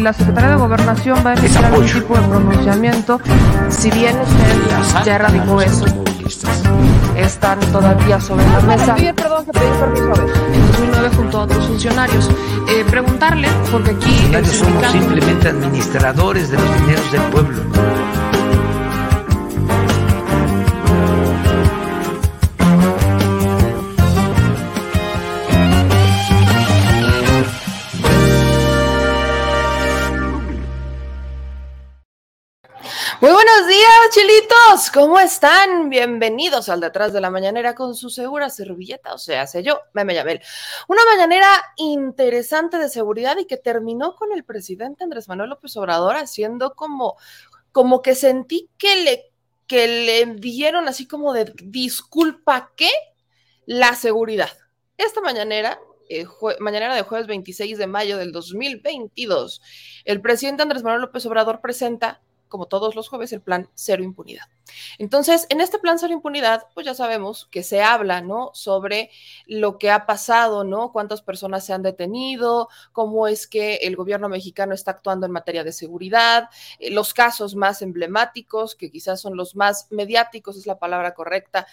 la Secretaría de Gobernación va a emitir algún tipo de pronunciamiento, si bien usted ya erradicó eso, están todavía sobre la mesa. perdón, se pidió permiso a ver. En 2009 junto a otros funcionarios. Eh, preguntarle, porque aquí... Somos simplemente administradores de los dineros del pueblo. Chilitos. ¿Cómo están? Bienvenidos al Detrás de la Mañanera con su segura servilleta, o sea, sé yo, Meme Yabel. Una mañanera interesante de seguridad y que terminó con el presidente Andrés Manuel López Obrador haciendo como, como que sentí que le, que le dieron así como de disculpa que la seguridad. Esta mañanera eh, mañanera de jueves 26 de mayo del 2022, el presidente Andrés Manuel López Obrador presenta como todos los jueves, el plan cero impunidad. Entonces, en este plan cero impunidad, pues ya sabemos que se habla, ¿no? Sobre lo que ha pasado, ¿no? Cuántas personas se han detenido, cómo es que el gobierno mexicano está actuando en materia de seguridad, eh, los casos más emblemáticos, que quizás son los más mediáticos, es la palabra correcta,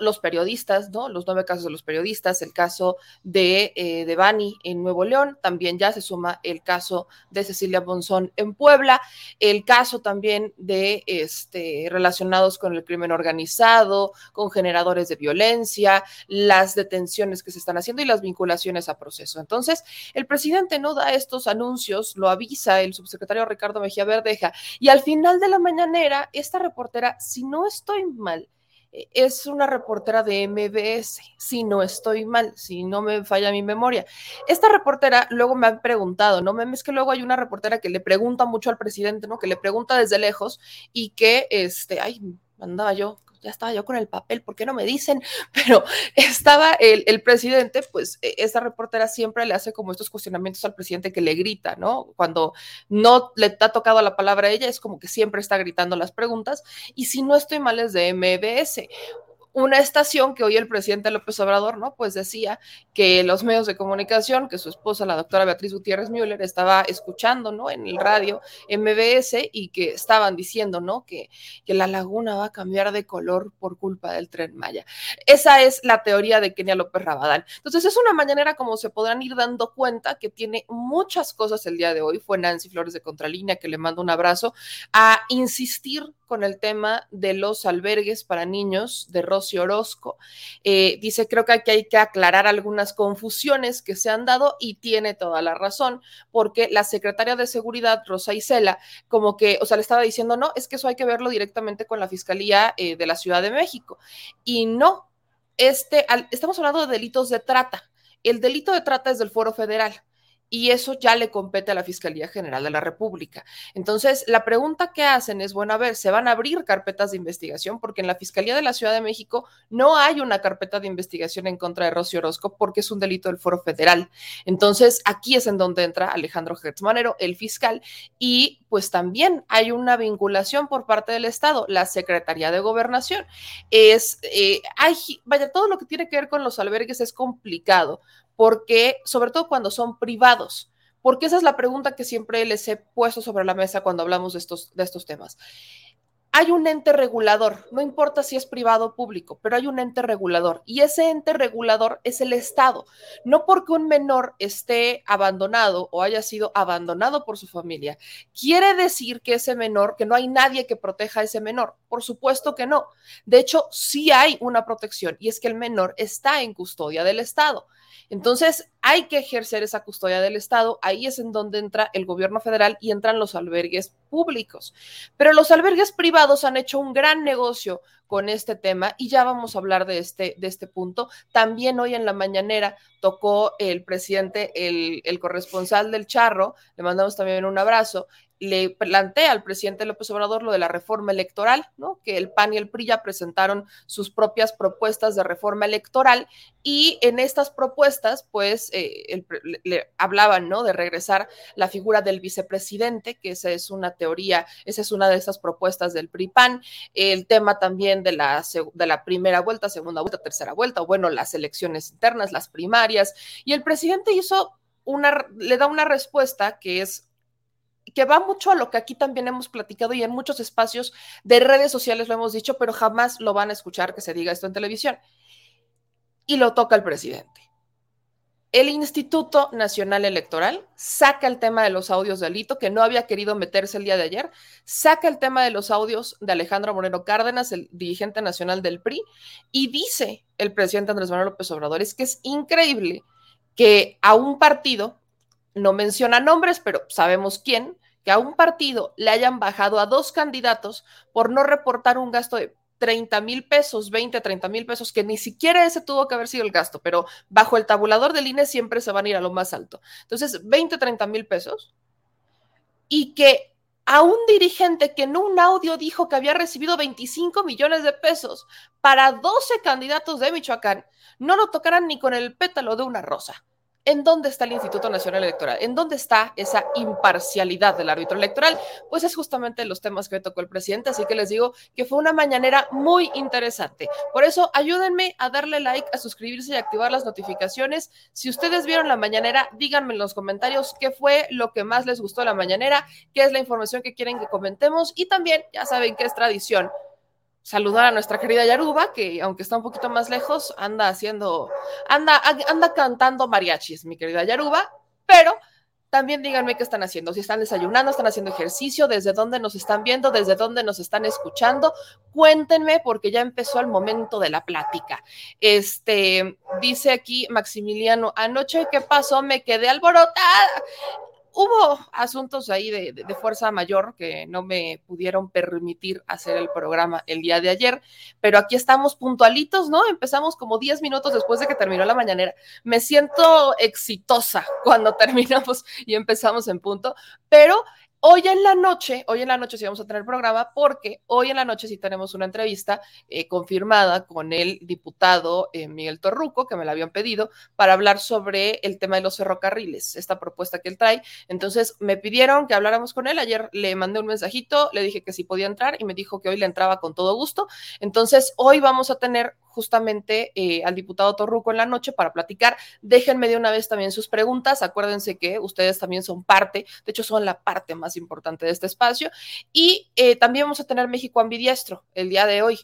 los periodistas, ¿no? Los nueve casos de los periodistas, el caso de, eh, de Bani en Nuevo León, también ya se suma el caso de Cecilia Bonzón en Puebla, el caso también de este, relacionados con el crimen organizado, con generadores de violencia, las detenciones que se están haciendo y las vinculaciones a proceso. Entonces, el presidente no da estos anuncios, lo avisa el subsecretario Ricardo Mejía Verdeja, y al final de la mañanera, esta reportera, si no estoy mal, es una reportera de MBS, si no estoy mal, si no me falla mi memoria. Esta reportera luego me ha preguntado, ¿no? Es que luego hay una reportera que le pregunta mucho al presidente, ¿no? Que le pregunta desde lejos y que, este, ay, andaba yo ya estaba yo con el papel, ¿por qué no me dicen? Pero estaba el, presidente, pues e, esta reportera siempre le hace como estos cuestionamientos al presidente que le grita, ¿no? Cuando no le ha tocado la palabra a ella, es como que siempre está gritando las preguntas. Y si no estoy mal, es de MBS una estación que hoy el presidente López Obrador, ¿no? Pues decía que los medios de comunicación, que su esposa, la doctora Beatriz Gutiérrez Müller, estaba escuchando, ¿no? En el radio MBS y que estaban diciendo, ¿no? Que, que la laguna va a cambiar de color por culpa del tren Maya. Esa es la teoría de Kenia López Rabadán. Entonces es una mañanera como se podrán ir dando cuenta que tiene muchas cosas el día de hoy. Fue Nancy Flores de Contralínea, que le mando un abrazo, a insistir con el tema de los albergues para niños de Rocío Orozco. Eh, dice, creo que aquí hay que aclarar algunas confusiones que se han dado y tiene toda la razón, porque la secretaria de Seguridad, Rosa Isela, como que, o sea, le estaba diciendo, no, es que eso hay que verlo directamente con la Fiscalía eh, de la Ciudad de México. Y no, este, estamos hablando de delitos de trata. El delito de trata es del Foro Federal y eso ya le compete a la Fiscalía General de la República. Entonces, la pregunta que hacen es, bueno, a ver, ¿se van a abrir carpetas de investigación? Porque en la Fiscalía de la Ciudad de México no hay una carpeta de investigación en contra de Rocío Orozco porque es un delito del foro federal. Entonces, aquí es en donde entra Alejandro Gertzmanero, el fiscal, y pues también hay una vinculación por parte del Estado, la Secretaría de Gobernación. Es, eh, hay, vaya, todo lo que tiene que ver con los albergues es complicado porque, sobre todo cuando son privados, porque esa es la pregunta que siempre les he puesto sobre la mesa cuando hablamos de estos, de estos temas hay un ente regulador, no importa si es privado o público, pero hay un ente regulador y ese ente regulador es el Estado. No porque un menor esté abandonado o haya sido abandonado por su familia, quiere decir que ese menor, que no hay nadie que proteja a ese menor. Por supuesto que no. De hecho, sí hay una protección y es que el menor está en custodia del Estado. Entonces, hay que ejercer esa custodia del Estado. Ahí es en donde entra el gobierno federal y entran los albergues públicos. Pero los albergues privados han hecho un gran negocio con este tema y ya vamos a hablar de este, de este punto. También hoy en la mañanera tocó el presidente, el, el corresponsal del Charro, le mandamos también un abrazo, le plantea al presidente López Obrador lo de la reforma electoral, ¿no? Que el PAN y el PRI ya presentaron sus propias propuestas de reforma electoral y en estas propuestas, pues, eh, le, hablaban, ¿no? De regresar la figura del vicepresidente, que esa es una teoría, esa es una de esas propuestas del PRI-PAN, el tema también de la, de la primera vuelta, segunda vuelta, tercera vuelta, bueno, las elecciones internas, las primarias, y el presidente hizo una, le da una respuesta que es que va mucho a lo que aquí también hemos platicado y en muchos espacios de redes sociales lo hemos dicho, pero jamás lo van a escuchar que se diga esto en televisión. Y lo toca el presidente el Instituto Nacional Electoral saca el tema de los audios de Alito, que no había querido meterse el día de ayer, saca el tema de los audios de Alejandro Moreno Cárdenas, el dirigente nacional del PRI, y dice el presidente Andrés Manuel López Obrador, es que es increíble que a un partido, no menciona nombres, pero sabemos quién, que a un partido le hayan bajado a dos candidatos por no reportar un gasto de 30 mil pesos, 20, 30 mil pesos, que ni siquiera ese tuvo que haber sido el gasto, pero bajo el tabulador del INE siempre se van a ir a lo más alto. Entonces, 20, 30 mil pesos. Y que a un dirigente que en un audio dijo que había recibido 25 millones de pesos para 12 candidatos de Michoacán, no lo tocaran ni con el pétalo de una rosa. ¿En dónde está el Instituto Nacional Electoral? ¿En dónde está esa imparcialidad del árbitro electoral? Pues es justamente los temas que tocó el presidente, así que les digo que fue una mañanera muy interesante. Por eso, ayúdenme a darle like, a suscribirse y activar las notificaciones. Si ustedes vieron la mañanera, díganme en los comentarios qué fue lo que más les gustó la mañanera, qué es la información que quieren que comentemos y también, ya saben que es tradición saludar a nuestra querida Yaruba, que aunque está un poquito más lejos, anda haciendo, anda, anda cantando mariachis, mi querida Yaruba, pero también díganme qué están haciendo, si están desayunando, están haciendo ejercicio, desde dónde nos están viendo, desde dónde nos están escuchando. Cuéntenme porque ya empezó el momento de la plática. Este, dice aquí Maximiliano, anoche qué pasó, me quedé alborotada hubo asuntos ahí de, fuerza mayor que no me pudieron permitir hacer el programa el día de ayer, pero aquí estamos puntualitos, ¿no? Empezamos como 10 minutos después de que terminó la mañanera. Me siento exitosa cuando terminamos y empezamos en punto, pero Hoy en la noche, hoy en la noche sí vamos a tener programa porque hoy en la noche sí tenemos una entrevista eh, confirmada con el diputado eh, Miguel Torruco, que me la habían pedido, para hablar sobre el tema de los ferrocarriles, esta propuesta que él trae. Entonces me pidieron que habláramos con él. Ayer le mandé un mensajito, le dije que sí podía entrar y me dijo que hoy le entraba con todo gusto. Entonces hoy vamos a tener justamente eh, al diputado Torruco en la noche para platicar. Déjenme de una vez también sus preguntas. Acuérdense que ustedes también son parte, de hecho son la parte más importante de este espacio. Y eh, también vamos a tener México ambidiestro el día de hoy.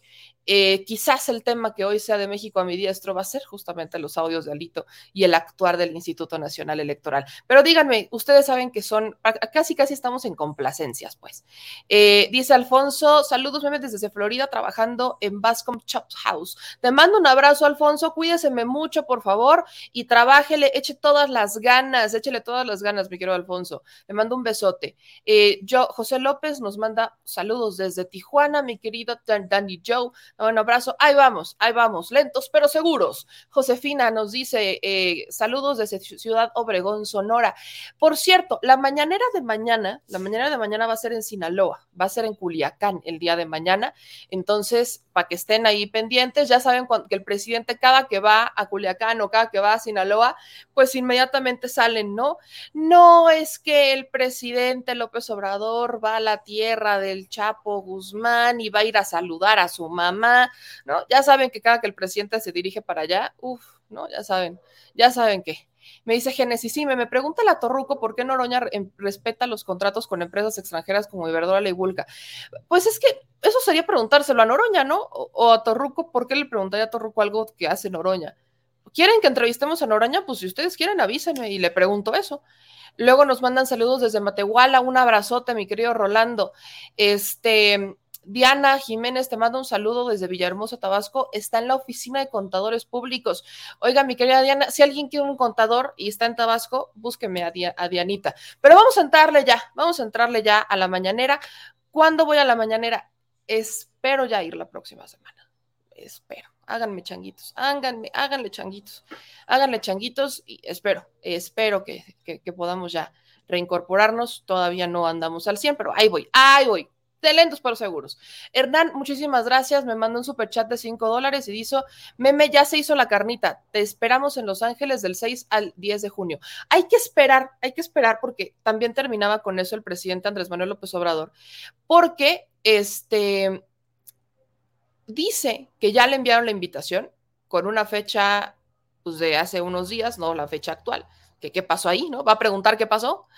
Eh, quizás el tema que hoy sea de México a mi diestro va a ser justamente los audios de Alito y el actuar del Instituto Nacional Electoral. Pero díganme, ustedes saben que son, casi casi estamos en complacencias, pues. Eh, dice Alfonso, saludos memes desde Florida trabajando en Bascom Chops House. Te mando un abrazo, Alfonso, cuídeseme mucho, por favor, y trabájele, eche todas las ganas, échele todas las ganas, mi querido Alfonso. Le mando un besote. Eh, yo, José López nos manda saludos desde Tijuana, mi querido Danny Joe. Un abrazo. Ahí vamos, ahí vamos, lentos pero seguros. Josefina nos dice eh, saludos desde Ciudad Obregón, Sonora. Por cierto, la mañanera de mañana, la mañana de mañana va a ser en Sinaloa, va a ser en Culiacán el día de mañana. Entonces, para que estén ahí pendientes, ya saben que el presidente cada que va a Culiacán o cada que va a Sinaloa, pues inmediatamente salen, ¿no? No es que el presidente López Obrador va a la tierra del Chapo Guzmán y va a ir a saludar a su mamá ¿no? Ya saben que cada que el presidente se dirige para allá, uff, ¿no? Ya saben, ya saben qué. Me dice Génesis, sí, me, pregunta la Torruco por qué Noroña respeta los contratos con empresas extranjeras como Iberdrola y Vulca. Pues es que eso sería preguntárselo a Noroña, ¿no? O, a Torruco, ¿por qué le preguntaría a Torruco algo que hace Noroña? ¿Quieren que entrevistemos a Noroña? Pues si ustedes quieren, avísenme y le pregunto eso. Luego nos mandan saludos desde Matehuala, un abrazote, mi querido Rolando. Este, Diana Jiménez, te mando un saludo desde Villahermosa, Tabasco. Está en la oficina de contadores públicos. Oiga, mi querida Diana, si alguien quiere un contador y está en Tabasco, búsqueme a, a Dianita. Pero vamos a entrarle ya, vamos a entrarle ya a la mañanera. ¿Cuándo voy a la mañanera? Espero ya ir la próxima semana. Espero. Háganme changuitos, háganme, háganle changuitos, háganle changuitos y espero, espero que, que podamos ya reincorporarnos. Todavía no andamos al 100, pero ahí voy, ahí voy de lentos pero seguros. Hernán, muchísimas gracias. Me mandó un super chat de 5 dólares y dijo: Meme, ya se hizo la carnita. Te esperamos en Los Ángeles del 6 al 10 de junio. Hay que esperar, hay que esperar porque también terminaba con eso el presidente Andrés Manuel López Obrador, porque este dice que ya le enviaron la invitación con una fecha pues, de hace unos días, no la fecha actual. Que qué pasó ahí, ¿no? Va a preguntar qué pasó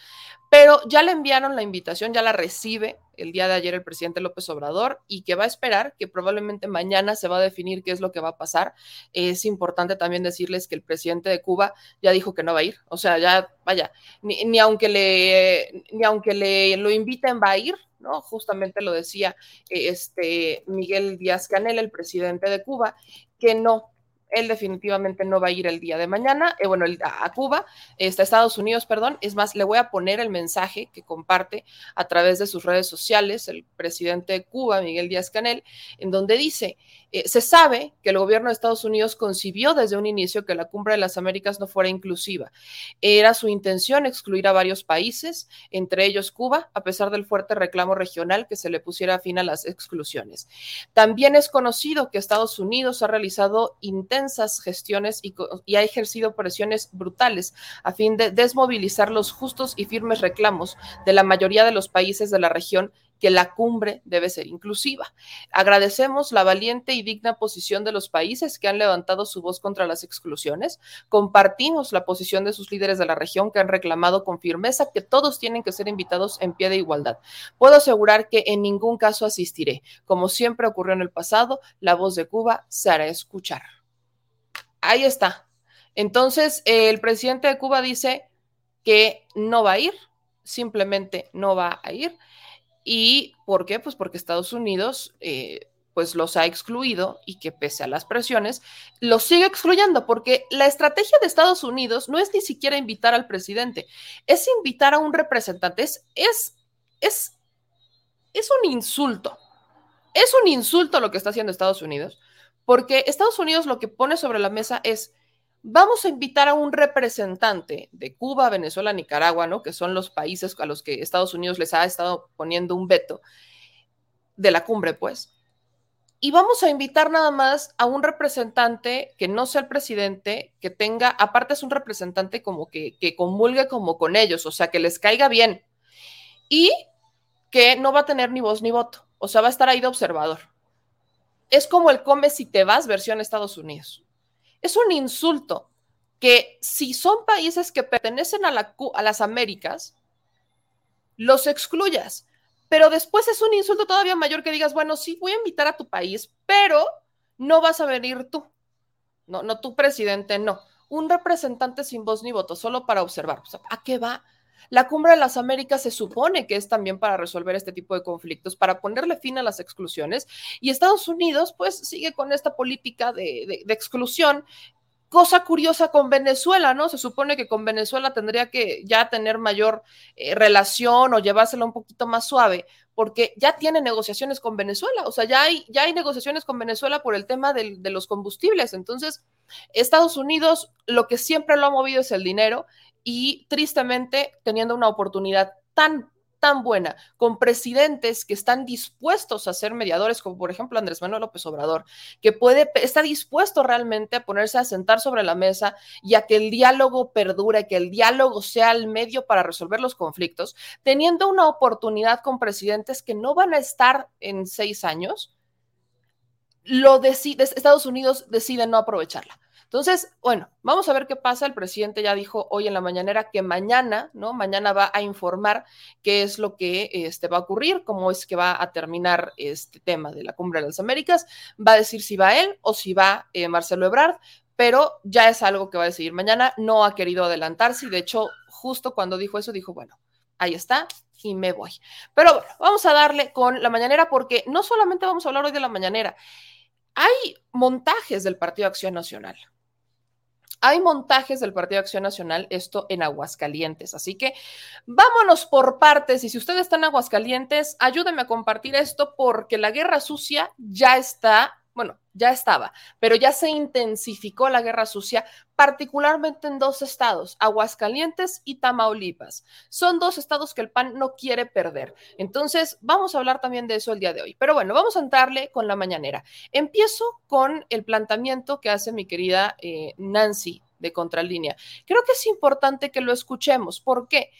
pero ya le enviaron la invitación, ya la recibe el día de ayer el presidente López Obrador y que va a esperar que probablemente mañana se va a definir qué es lo que va a pasar. Es importante también decirles que el presidente de Cuba ya dijo que no va a ir, o sea, ya vaya, ni, aunque le ni aunque le lo inviten va a ir, ¿no? Justamente lo decía este Miguel Díaz Canel, el presidente de Cuba, que no, él definitivamente no va a ir el día de mañana, eh, bueno, a Cuba, está Estados Unidos, perdón. Es más, le voy a poner el mensaje que comparte a través de sus redes sociales el presidente de Cuba, Miguel Díaz Canel, en donde dice, eh, se sabe que el gobierno de Estados Unidos concibió desde un inicio que la cumbre de las Américas no fuera inclusiva. Era su intención excluir a varios países, entre ellos Cuba, a pesar del fuerte reclamo regional que se le pusiera fin a las exclusiones. También es conocido que Estados Unidos ha realizado gestiones y, y ha ejercido presiones brutales a fin de desmovilizar los justos y firmes reclamos de la mayoría de los países de la región que la cumbre debe ser inclusiva. Agradecemos la valiente y digna posición de los países que han levantado su voz contra las exclusiones. Compartimos la posición de sus líderes de la región que han reclamado con firmeza que todos tienen que ser invitados en pie de igualdad. Puedo asegurar que en ningún caso asistiré. Como siempre ocurrió en el pasado, la voz de Cuba se hará escuchar. Ahí está. Entonces, el presidente de Cuba dice que no va a ir, simplemente no va a ir ¿Y por qué? Pues porque Estados Unidos eh, pues los ha excluido y que pese a las presiones, los sigue excluyendo, porque la estrategia de Estados Unidos no es ni siquiera invitar al presidente, es invitar a un representante, es, es, es, es un insulto, es un insulto lo que está haciendo Estados Unidos, porque Estados Unidos lo que pone sobre la mesa es, vamos a invitar a un representante de Cuba, Venezuela, Nicaragua, ¿no? Que son los países a los que Estados Unidos les ha estado poniendo un veto de la cumbre, pues. Y vamos a invitar nada más a un representante que no sea el presidente, que tenga, aparte es un representante como que, que comulgue como con ellos, o sea, que les caiga bien. Y que no va a tener ni voz ni voto, o sea, va a estar ahí de observador. Es como el come si te vas versión Estados Unidos. Es un insulto que si son países que pertenecen a, las Américas, los excluyas. Pero después es un insulto todavía mayor que digas, bueno, sí, voy a invitar a tu país, pero no vas a venir tú. No, no, tu presidente, no. Un representante sin voz ni voto, solo para observar. ¿A qué va? La cumbre de las Américas se supone que es también para resolver este tipo de conflictos, para ponerle fin a las exclusiones. Y Estados Unidos, pues, sigue con esta política de, exclusión cosa curiosa con Venezuela, ¿no? Se supone que con Venezuela tendría que ya tener mayor eh, relación o llevársela un poquito más suave, porque ya tiene negociaciones con Venezuela, o sea, ya hay, ya hay negociaciones con Venezuela por el tema de los combustibles. Entonces, Estados Unidos lo que siempre lo ha movido es el dinero y tristemente teniendo una oportunidad tan tan buena, con presidentes que están dispuestos a ser mediadores, como por ejemplo Andrés Manuel López Obrador, que puede, está dispuesto realmente a ponerse a sentar sobre la mesa y a que el diálogo perdure, que el diálogo sea el medio para resolver los conflictos, teniendo una oportunidad con presidentes que no van a estar en seis años, lo decide, Estados Unidos decide no aprovecharla. Entonces, bueno, vamos a ver qué pasa. El presidente ya dijo hoy en la mañanera que mañana, ¿no? Mañana va a informar qué es lo que este, va a ocurrir, cómo es que va a terminar este tema de la Cumbre de las Américas. Va a decir si va él o si va eh, Marcelo Ebrard, pero ya es algo que va a decidir mañana. No ha querido adelantarse y de hecho, justo cuando dijo eso, dijo, bueno, ahí está, y me voy. Pero bueno, vamos a darle con la mañanera porque no solamente vamos a hablar hoy de la mañanera, hay montajes del Partido Acción Nacional. Hay montajes del Partido Acción Nacional, esto en Aguascalientes. Así que vámonos por partes. Y si usted está en Aguascalientes, ayúdeme a compartir esto porque la guerra sucia ya está ya estaba, pero ya se intensificó la guerra sucia, particularmente en dos estados, Aguascalientes y Tamaulipas. Son dos estados que el PAN no quiere perder. Entonces, vamos a hablar también de eso el día de hoy. Pero bueno, vamos a entrarle con la mañanera. Empiezo con el planteamiento que hace mi querida eh, Nancy de Contralínea. Creo que es importante que lo escuchemos. ¿Por qué?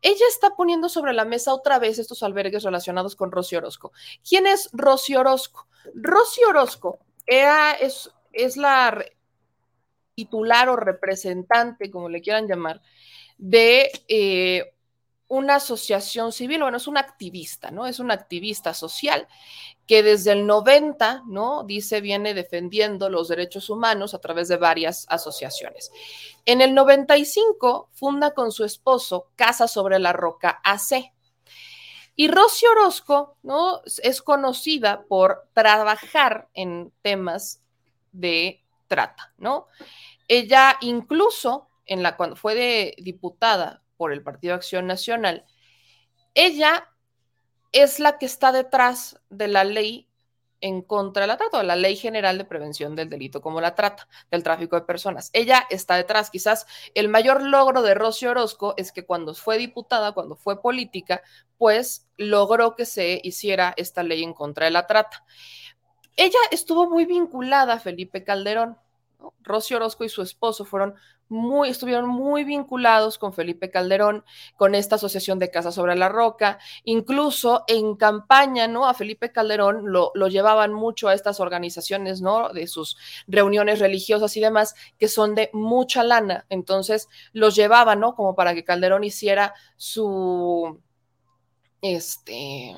Ella está poniendo sobre la mesa otra vez estos albergues relacionados con Rosy Orozco. ¿Quién es Rosy Orozco? Rosy Orozco era, es, es la titular o representante, como le quieran llamar, de eh, una asociación civil, bueno, es una activista, ¿no? Es una activista social que desde el 90, ¿no? Dice, viene defendiendo los derechos humanos a través de varias asociaciones. En el 95 funda con su esposo Casa sobre la Roca AC. Y Rosy Orozco, ¿no? Es conocida por trabajar en temas de trata, ¿no? Ella incluso en la cuando fue de diputada por el Partido Acción Nacional, ella es la que está detrás de la ley en contra de la trata, la ley general de prevención del delito como la trata, del tráfico de personas. Ella está detrás. Quizás el mayor logro de Rosy Orozco es que cuando fue diputada, cuando fue política, pues logró que se hiciera esta ley en contra de la trata. Ella estuvo muy vinculada a Felipe Calderón. Rosy Orozco y su esposo fueron muy, estuvieron muy vinculados con Felipe Calderón, con esta asociación de Casa sobre la Roca, incluso en campaña, ¿no? A Felipe Calderón lo, lo, llevaban mucho a estas organizaciones, ¿no? De sus reuniones religiosas y demás, que son de mucha lana. Entonces los llevaban, ¿no? Como para que Calderón hiciera su, este,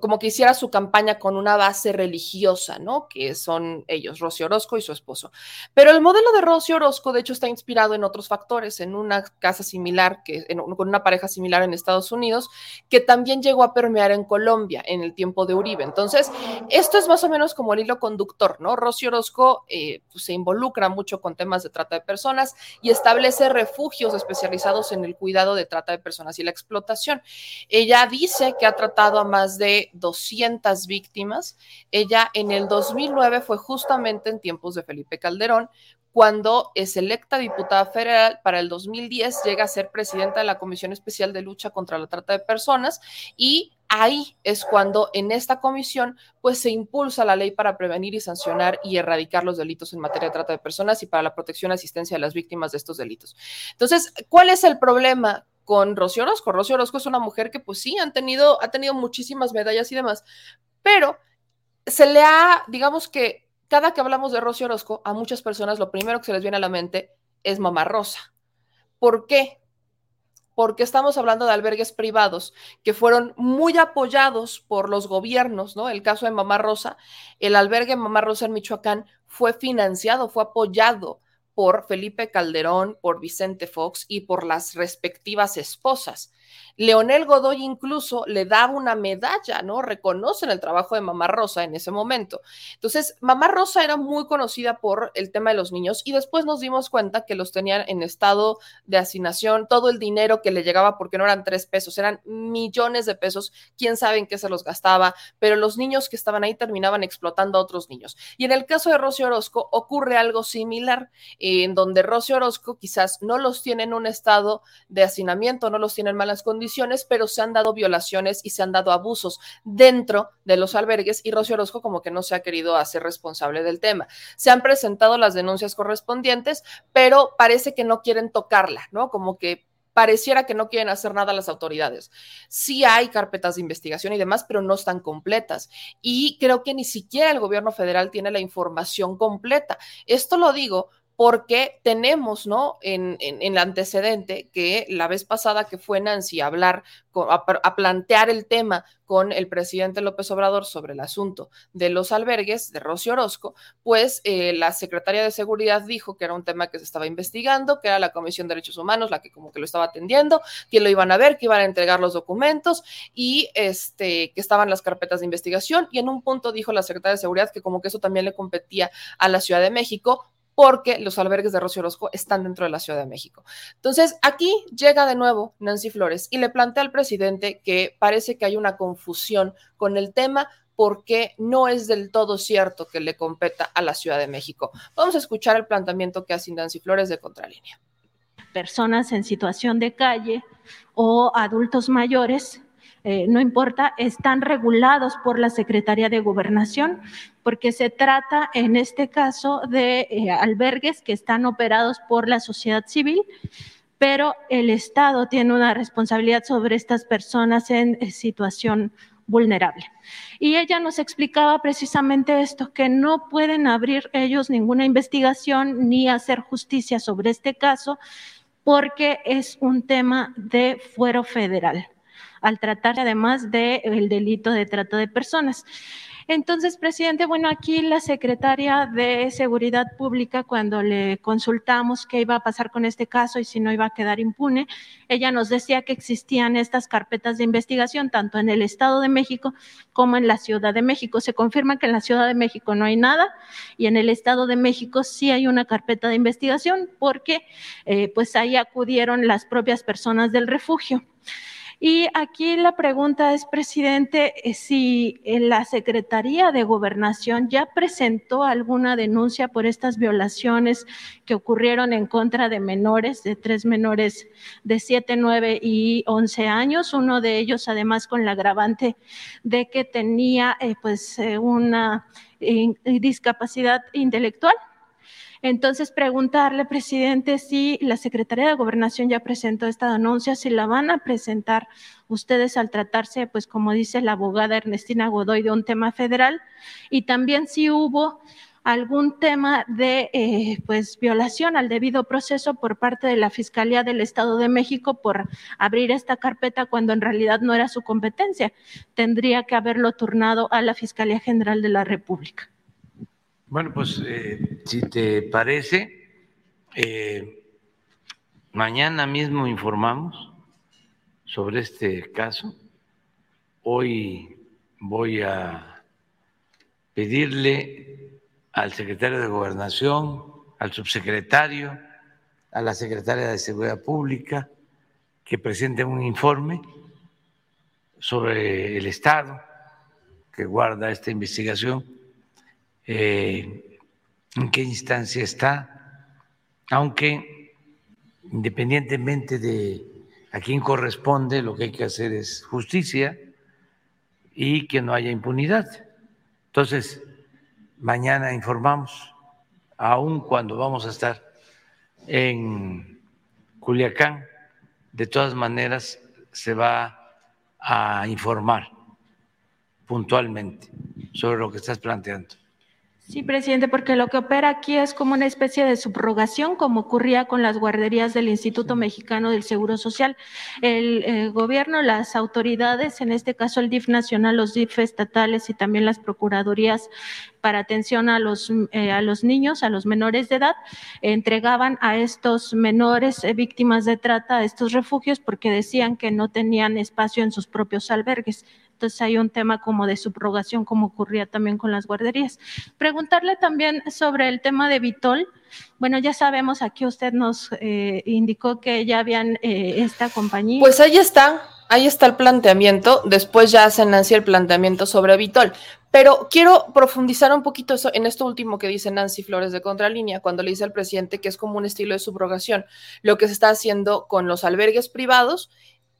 como que hiciera su campaña con una base religiosa, ¿no? Que son ellos, Rocío Orozco y su esposo. Pero el modelo de Rocío Orozco, de hecho, está inspirado en otros factores, en una casa similar, que, con una pareja similar en Estados Unidos, que también llegó a permear en Colombia en el tiempo de Uribe. Entonces, esto es más o menos como el hilo conductor, ¿no? Rocío Orozco eh, pues, se involucra mucho con temas de trata de personas y establece refugios especializados en el cuidado de trata de personas y la explotación. Ella dice que ha tratado a más de 200 víctimas. Ella en el 2009 fue justamente en tiempos de Felipe Calderón, cuando es electa diputada federal para el 2010, llega a ser presidenta de la Comisión Especial de Lucha contra la Trata de Personas y ahí es cuando en esta comisión pues se impulsa la ley para prevenir y sancionar y erradicar los delitos en materia de trata de personas y para la protección y asistencia de las víctimas de estos delitos. Entonces, ¿cuál es el problema con Rocío Orozco. Rocío Orozco es una mujer que pues sí, han tenido, ha tenido muchísimas medallas y demás, pero se le ha, digamos que cada que hablamos de Rocío Orozco, a muchas personas lo primero que se les viene a la mente es Mamá Rosa. ¿Por qué? Porque estamos hablando de albergues privados que fueron muy apoyados por los gobiernos, ¿no? El caso de Mamá Rosa, el albergue Mamá Rosa en Michoacán fue financiado, fue apoyado por Felipe Calderón, por Vicente Fox y por las respectivas esposas. Leonel Godoy incluso le daba una medalla, ¿no? Reconocen el trabajo de Mamá Rosa en ese momento. Entonces, Mamá Rosa era muy conocida por el tema de los niños y después nos dimos cuenta que los tenían en estado de asignación, todo el dinero que le llegaba, porque no eran tres pesos, eran millones de pesos, quién sabe en qué se los gastaba, pero los niños que estaban ahí terminaban explotando a otros niños. Y en el caso de Rocío Orozco ocurre algo similar, en donde Rocío Orozco quizás no los tiene en un estado de hacinamiento, no los tiene en malas condiciones, pero se han dado violaciones y se han dado abusos dentro de los albergues y Rocío Orozco como que no se ha querido hacer responsable del tema. Se han presentado las denuncias correspondientes, pero parece que no quieren tocarla, ¿no? Como que pareciera que no quieren hacer nada las autoridades. Sí hay carpetas de investigación y demás, pero no están completas. Y creo que ni siquiera el gobierno federal tiene la información completa. Esto lo digo porque tenemos, ¿no? En, el antecedente que la vez pasada que fue Nancy a hablar, a, plantear el tema con el presidente López Obrador sobre el asunto de los albergues de Rocío Orozco, pues eh, la secretaria de Seguridad dijo que era un tema que se estaba investigando, que era la Comisión de Derechos Humanos la que como que lo estaba atendiendo, que lo iban a ver, que iban a entregar los documentos y este, que estaban las carpetas de investigación. Y en un punto dijo la secretaria de Seguridad que como que eso también le competía a la Ciudad de México porque los albergues de Rocío Orozco están dentro de la Ciudad de México. Entonces, aquí llega de nuevo Nancy Flores y le plantea al presidente que parece que hay una confusión con el tema porque no es del todo cierto que le competa a la Ciudad de México. Vamos a escuchar el planteamiento que hace Nancy Flores de Contralínea. Personas en situación de calle o adultos mayores eh, no importa, están regulados por la Secretaría de Gobernación, porque se trata en este caso de eh, albergues que están operados por la sociedad civil, pero el Estado tiene una responsabilidad sobre estas personas en eh, situación vulnerable. Y ella nos explicaba precisamente esto, que no pueden abrir ellos ninguna investigación ni hacer justicia sobre este caso porque es un tema de fuero federal, al tratarse además del delito de trata de personas. Entonces, presidente, bueno, aquí la secretaria de Seguridad Pública, cuando le consultamos qué iba a pasar con este caso y si no iba a quedar impune, ella nos decía que existían estas carpetas de investigación tanto en el Estado de México como en la Ciudad de México. Se confirma que en la Ciudad de México no hay nada y en el Estado de México sí hay una carpeta de investigación porque eh, pues ahí acudieron las propias personas del refugio. Y aquí la pregunta es, presidente, eh, si la Secretaría de Gobernación ya presentó alguna denuncia por estas violaciones que ocurrieron en contra de menores, de tres menores de 7, 9 y 11 años, uno de ellos además con la agravante de que tenía eh, pues eh, una discapacidad intelectual. Entonces, preguntarle, presidente, si la Secretaría de Gobernación ya presentó esta denuncia, si la van a presentar ustedes al tratarse, pues como dice la abogada Ernestina Godoy, de un tema federal, y también si hubo algún tema de eh, pues violación al debido proceso por parte de la Fiscalía del Estado de México por abrir esta carpeta cuando en realidad no era su competencia. Tendría que haberlo turnado a la Fiscalía General de la República. Bueno, pues eh, si te parece, eh, mañana mismo informamos sobre este caso. Hoy voy a pedirle al secretario de Gobernación, al subsecretario, a la secretaria de Seguridad Pública, que presente un informe sobre el estado que guarda esta investigación eh, en qué instancia está, aunque independientemente de a quién corresponde, lo que hay que hacer es justicia y que no haya impunidad. Entonces, mañana informamos, aun cuando vamos a estar en Culiacán, de todas maneras se va a informar puntualmente sobre lo que estás planteando. Sí, presidente, porque lo que opera aquí es como una especie de subrogación, como ocurría con las guarderías del Instituto Mexicano del Seguro Social. El eh, gobierno, las autoridades, en este caso el DIF nacional, los DIF estatales y también las procuradurías para atención a los, eh, a los niños, a los menores de edad, entregaban a estos menores eh, víctimas de trata a estos refugios porque decían que no tenían espacio en sus propios albergues. Entonces hay un tema como de subrogación, como ocurría también con las guarderías. Preguntarle también sobre el tema de Vitol. Bueno, ya sabemos, aquí usted nos eh, indicó que ya habían eh, esta compañía. Pues ahí está, ahí está el planteamiento. Después ya hace Nancy el planteamiento sobre Vitol. Pero quiero profundizar un poquito eso, en esto último que dice Nancy Flores de Contralínea, cuando le dice al presidente que es como un estilo de subrogación, lo que se está haciendo con los albergues privados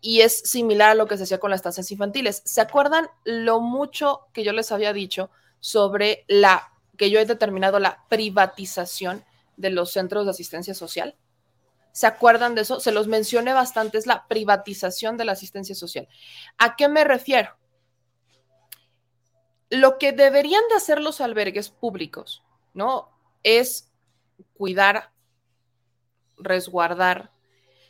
y es similar a lo que se hacía con las estancias infantiles. ¿Se acuerdan lo mucho que yo les había dicho sobre la que yo he determinado la privatización de los centros de asistencia social? ¿Se acuerdan de eso? Se los mencioné bastante, es la privatización de la asistencia social. ¿A qué me refiero? Lo que deberían de hacer los albergues públicos, ¿no? Es cuidar, resguardar,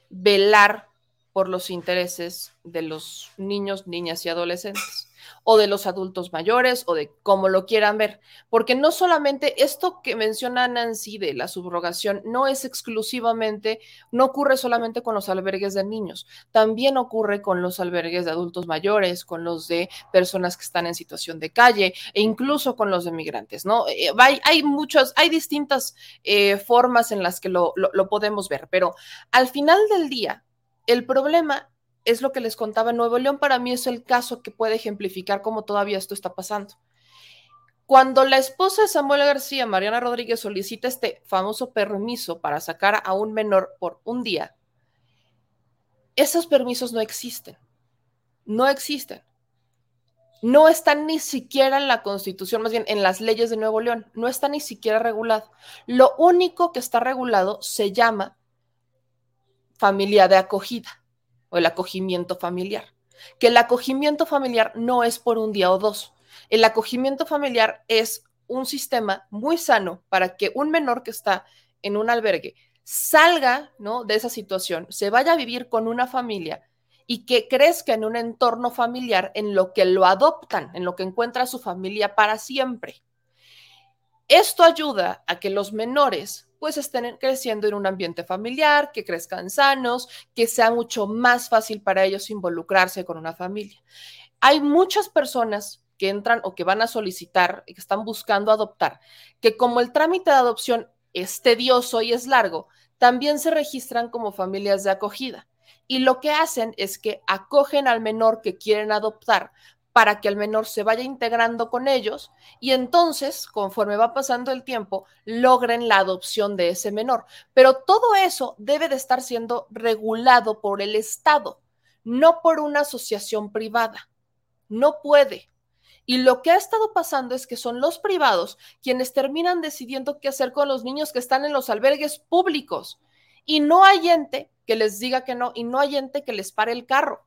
velar por los intereses de los niños, niñas y adolescentes o de los adultos mayores o de cómo lo quieran ver, porque no solamente esto que menciona Nancy de la subrogación no es exclusivamente, no ocurre solamente con los albergues de niños, también ocurre con los albergues de adultos mayores, con los de personas que están en situación de calle e incluso con los de migrantes, ¿no? Eh, hay, hay muchos, hay distintas eh, formas en las que lo podemos ver, pero al final del día, el problema es lo que les contaba. Nuevo León para mí es el caso que puede ejemplificar cómo todavía esto está pasando. Cuando la esposa de Samuel García, Mariana Rodríguez, solicita este famoso permiso para sacar a un menor por un día, esos permisos no existen. No existen. No están ni siquiera en la constitución, más bien en las leyes de Nuevo León. No está ni siquiera regulado. Lo único que está regulado se llama familia de acogida o el acogimiento familiar. Que el acogimiento familiar no es por un día o dos. El acogimiento familiar es un sistema muy sano para que un menor que está en un albergue salga ¿no? de esa situación, se vaya a vivir con una familia y que crezca en un entorno familiar en lo que lo adoptan, en lo que encuentra su familia para siempre. Esto ayuda a que los menores pues estén creciendo en un ambiente familiar, que crezcan sanos, que sea mucho más fácil para ellos involucrarse con una familia. Hay muchas personas que entran o que van a solicitar que están buscando adoptar, que como el trámite de adopción es tedioso y es largo, también se registran como familias de acogida. Y lo que hacen es que acogen al menor que quieren adoptar para que el menor se vaya integrando con ellos y entonces, conforme va pasando el tiempo, logren la adopción de ese menor. Pero todo eso debe de estar siendo regulado por el Estado, no por una asociación privada. No puede. Y lo que ha estado pasando es que son los privados quienes terminan decidiendo qué hacer con los niños que están en los albergues públicos. Y no hay gente que les diga que no, y no hay gente que les pare el carro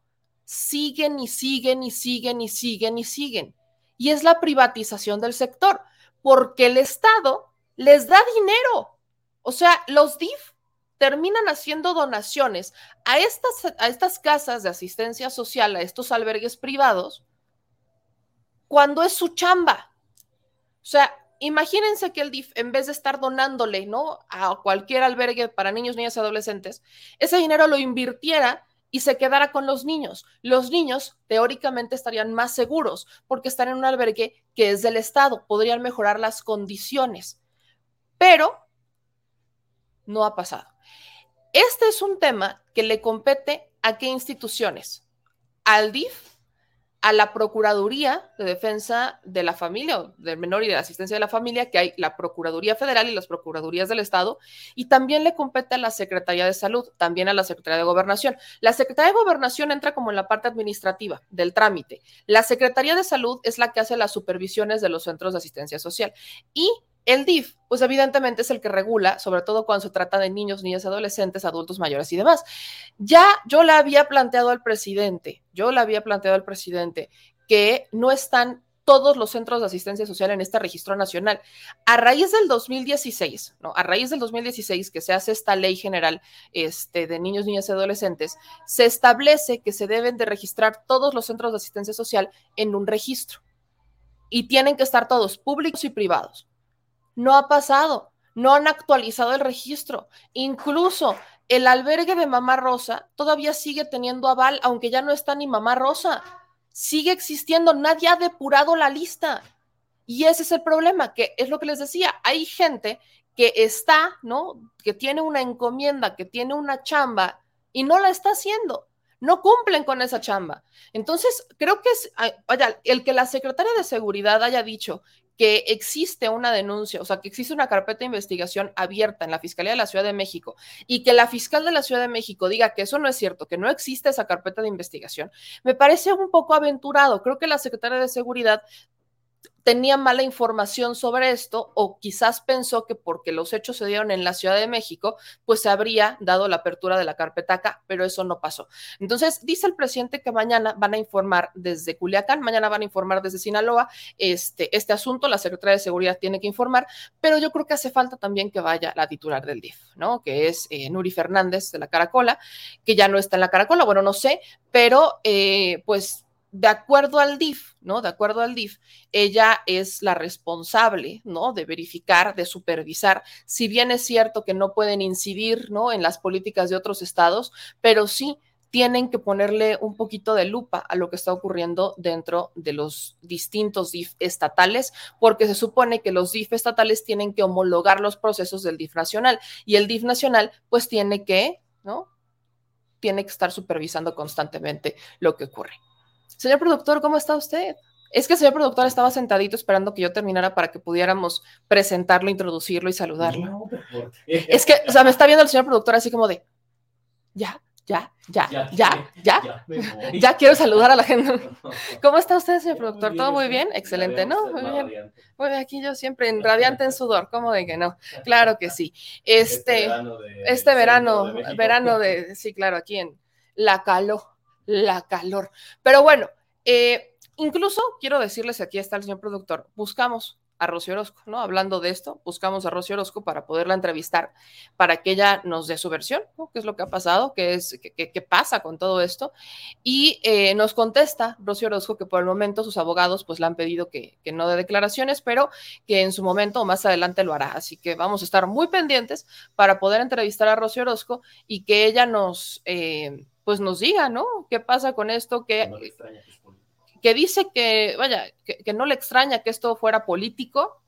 siguen y siguen y siguen y siguen y siguen. Y es la privatización del sector, porque el Estado les da dinero. O sea, los DIF terminan haciendo donaciones a estas, a estas casas de asistencia social, a estos albergues privados, cuando es su chamba. O sea, imagínense que el DIF, en vez de estar donándole, ¿no? A cualquier albergue para niños, niñas y adolescentes, ese dinero lo invirtiera y se quedara con los niños. Los niños teóricamente estarían más seguros porque están en un albergue que es del Estado, podrían mejorar las condiciones, pero no ha pasado. Este es un tema que le compete a qué instituciones? Al DIF, a la Procuraduría de Defensa de la Familia del Menor y de la Asistencia de la Familia, que hay la Procuraduría Federal y las Procuradurías del Estado, y también le compete a la Secretaría de Salud, también a la Secretaría de Gobernación. La Secretaría de Gobernación entra como en la parte administrativa del trámite. La Secretaría de Salud es la que hace las supervisiones de los centros de asistencia social y el DIF, pues evidentemente es el que regula, sobre todo cuando se trata de niños, niñas, adolescentes, adultos mayores y demás. Ya yo le había planteado al presidente, yo le había planteado al presidente que no están todos los centros de asistencia social en este registro nacional. A raíz del 2016, ¿no? A raíz del 2016 que se hace esta ley general este, de niños, niñas y adolescentes, se establece que se deben de registrar todos los centros de asistencia social en un registro. Y tienen que estar todos públicos y privados. No ha pasado, no han actualizado el registro. Incluso el albergue de Mamá Rosa todavía sigue teniendo aval, aunque ya no está ni Mamá Rosa. Sigue existiendo, nadie ha depurado la lista. Y ese es el problema, que es lo que les decía, hay gente que está, ¿no? Que tiene una encomienda, que tiene una chamba y no la está haciendo. No cumplen con esa chamba. Entonces, creo que es, vaya, el que la secretaria de Seguridad haya dicho que existe una denuncia, o sea, que existe una carpeta de investigación abierta en la Fiscalía de la Ciudad de México y que la fiscal de la Ciudad de México diga que eso no es cierto, que no existe esa carpeta de investigación, me parece un poco aventurado. Creo que la secretaria de Seguridad tenía mala información sobre esto o quizás pensó que porque los hechos se dieron en la Ciudad de México, pues se habría dado la apertura de la carpetaca, pero eso no pasó. Entonces, dice el presidente que mañana van a informar desde Culiacán, mañana van a informar desde Sinaloa este, este asunto, la Secretaría de Seguridad tiene que informar, pero yo creo que hace falta también que vaya la titular del DIF, ¿no? Que es eh, Nuri Fernández de la Caracola, que ya no está en la Caracola, bueno, no sé, pero eh, pues de acuerdo al DIF, ¿no? De acuerdo al DIF, ella es la responsable, ¿no? De verificar, de supervisar. Si bien es cierto que no pueden incidir, ¿no? En las políticas de otros estados, pero sí tienen que ponerle un poquito de lupa a lo que está ocurriendo dentro de los distintos DIF estatales, porque se supone que los DIF estatales tienen que homologar los procesos del DIF nacional y el DIF nacional pues tiene que, ¿no? Tiene que estar supervisando constantemente lo que ocurre. Señor productor, ¿cómo está usted? Es que el señor productor estaba sentadito esperando que yo terminara para que pudiéramos presentarlo, introducirlo y saludarlo. es que, o sea, me está viendo el señor productor así como de, ya, ya, ya, ya, ya, ya, ya, quiero saludar a la gente. ¿Cómo está usted, señor productor? ¿Todo muy bien? Excelente, ¿no? Muy bien. Muy aquí yo siempre en radiante en sudor, ¿cómo de que no? Claro que sí. Este, este verano, verano de, sí, claro, aquí en La Calo la calor. Pero bueno, eh, incluso quiero decirles, aquí está el señor productor, buscamos a Rocío Orozco, ¿no? Hablando de esto, buscamos a Rocío Orozco para poderla entrevistar, para que ella nos dé su versión, ¿no? ¿Qué es lo que ha pasado? ¿Qué, es, qué, pasa con todo esto? Y eh, nos contesta Rocío Orozco que por el momento sus abogados pues le han pedido que, que no dé declaraciones, pero que en su momento o más adelante lo hará. Así que vamos a estar muy pendientes para poder entrevistar a Rocío Orozco y que ella nos, eh, pues nos diga, ¿no? ¿Qué pasa con esto? ¿Qué, que dice que, vaya, que, no le extraña que esto fuera político,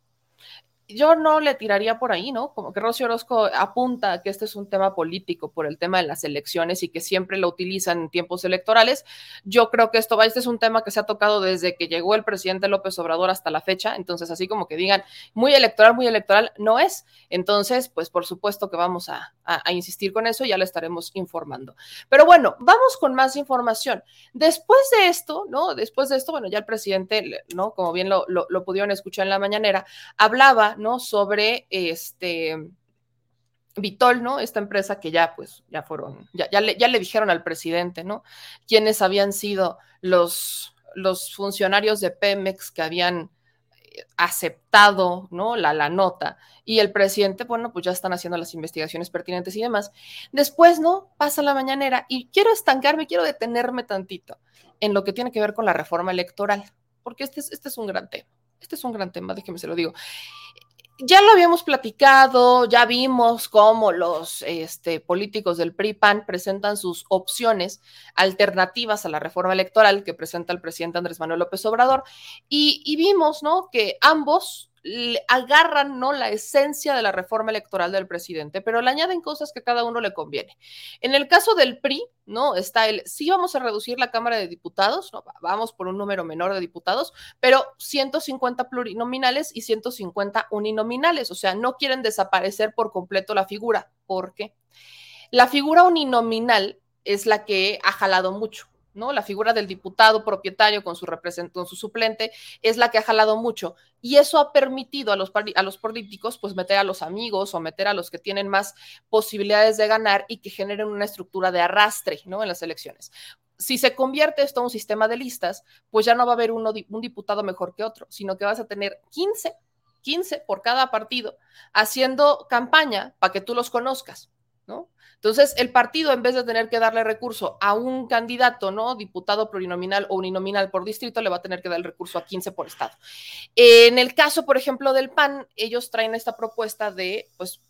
yo no le tiraría por ahí, ¿no? Como que Rocío Orozco apunta que este es un tema político por el tema de las elecciones y que siempre lo utilizan en tiempos electorales. Yo creo que esto, este es un tema que se ha tocado desde que llegó el presidente López Obrador hasta la fecha, entonces así como que digan muy electoral, muy electoral, no es. Entonces, pues por supuesto que vamos a, insistir con eso, ya le estaremos informando. Pero bueno, vamos con más información. Después de esto, ¿no? Después de esto, bueno, ya el presidente, ¿no? Como bien lo, lo, lo pudieron escuchar en la mañanera, hablaba ¿no? Sobre este Vitol, ¿no? Esta empresa que ya, pues, ya fueron, ya, le, dijeron al presidente, ¿no? Quiénes habían sido los, funcionarios de Pemex que habían eh, aceptado, ¿no? La, nota. Y el presidente, bueno, pues ya están haciendo las investigaciones pertinentes y demás. Después, ¿no? Pasa la mañanera y quiero estancarme, quiero detenerme tantito en lo que tiene que ver con la reforma electoral, porque este es, este es un gran tema. Este es un gran tema, déjeme se lo digo ya lo habíamos platicado, ya vimos cómo los este, políticos del PRI-PAN presentan sus opciones alternativas a la reforma electoral que presenta el presidente Andrés Manuel López Obrador y, y vimos, ¿no? Que ambos agarran ¿no? la esencia de la reforma electoral del presidente, pero le añaden cosas que a cada uno le conviene. En el caso del PRI, ¿no? Está el, sí vamos a reducir la Cámara de Diputados, vamos por un número menor de diputados, pero 150 plurinominales y 150 uninominales, o sea, no quieren desaparecer por completo la figura. ¿Por qué? La figura uninominal es la que ha jalado mucho. ¿No? La figura del diputado propietario con su, con su suplente es la que ha jalado mucho y eso ha permitido a los, a los políticos pues meter a los amigos o meter a los que tienen más posibilidades de ganar y que generen una estructura de arrastre, ¿no? En las elecciones. Si se convierte esto en un sistema de listas, pues ya no va a haber uno, un diputado mejor que otro, sino que vas a tener 15, 15 por cada partido haciendo campaña para que tú los conozcas, ¿no? Entonces, el partido, en vez de tener que darle recurso a un candidato, ¿no? Diputado plurinominal o uninominal por distrito, le va a tener que dar el recurso a 15 por estado. En el caso, por ejemplo, del PAN, ellos traen esta propuesta de, pues,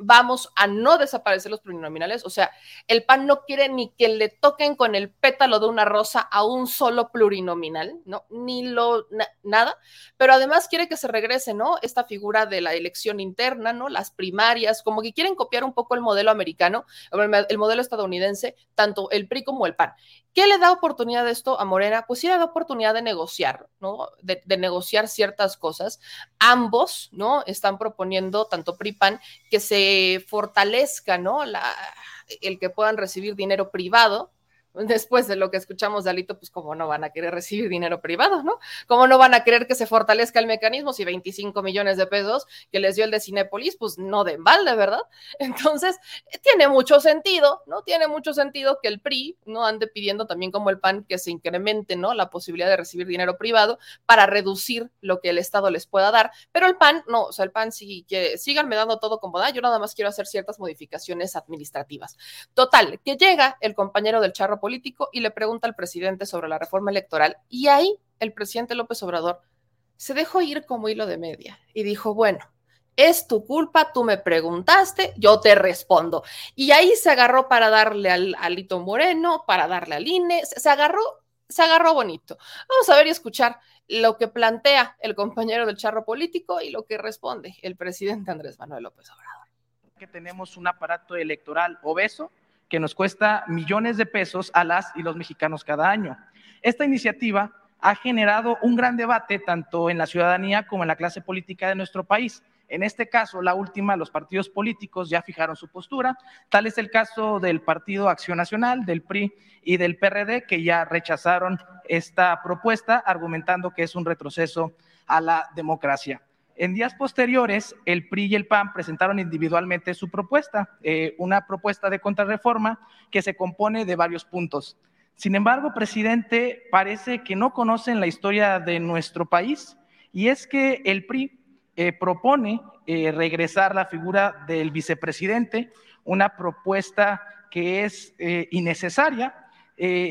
vamos a no desaparecer los plurinominales. O sea, el PAN no quiere ni que le toquen con el pétalo de una rosa a un solo plurinominal, ¿no? Ni lo, nada. Pero además quiere que se regrese, ¿no? Esta figura de la elección interna, ¿no? Las primarias, como que quieren copiar un poco el modelo americano, el modelo estadounidense, tanto el PRI como el PAN. ¿Qué le da oportunidad de esto a Morena? Pues sí le da oportunidad de negociar, ¿no? De, negociar ciertas cosas. Ambos, ¿no? Están proponiendo, tanto PRIPAN, que se fortalezca, ¿no? La, el que puedan recibir dinero privado, después de lo que escuchamos de Alito, pues cómo no van a querer recibir dinero privado, ¿no? ¿Cómo no van a querer que se fortalezca el mecanismo si 25 millones de pesos que les dio el de Cinépolis, pues no den balde, ¿verdad? Entonces, tiene mucho sentido, ¿no? Tiene mucho sentido que el PRI, ¿no? Ande pidiendo también como el PAN que se incremente, ¿no? La posibilidad de recibir dinero privado para reducir lo que el Estado les pueda dar, pero el PAN, no, o sea, el PAN sí que síganme dando todo como da, yo nada más quiero hacer ciertas modificaciones administrativas. Total, que llega el compañero del charro político y le pregunta al presidente sobre la reforma electoral y ahí el presidente López Obrador se dejó ir como hilo de media y dijo, bueno, es tu culpa, tú me preguntaste, yo te respondo. Y ahí se agarró para darle al Alito Moreno, para darle al INE, se, agarró, se agarró bonito. Vamos a ver y escuchar lo que plantea el compañero del charro político y lo que responde el presidente Andrés Manuel López Obrador. Que tenemos un aparato electoral obeso que nos cuesta millones de pesos a las y los mexicanos cada año. Esta iniciativa ha generado un gran debate tanto en la ciudadanía como en la clase política de nuestro país. En este caso, la última, los partidos políticos ya fijaron su postura. Tal es el caso del Partido Acción Nacional, del PRI y del PRD, que ya rechazaron esta propuesta, argumentando que es un retroceso a la democracia. En días posteriores, el PRI y el PAN presentaron individualmente su propuesta, eh, una propuesta de contrarreforma que se compone de varios puntos. Sin embargo, presidente, parece que no conocen la historia de nuestro país y es que el PRI eh, propone eh, regresar la figura del vicepresidente, una propuesta que es innecesaria.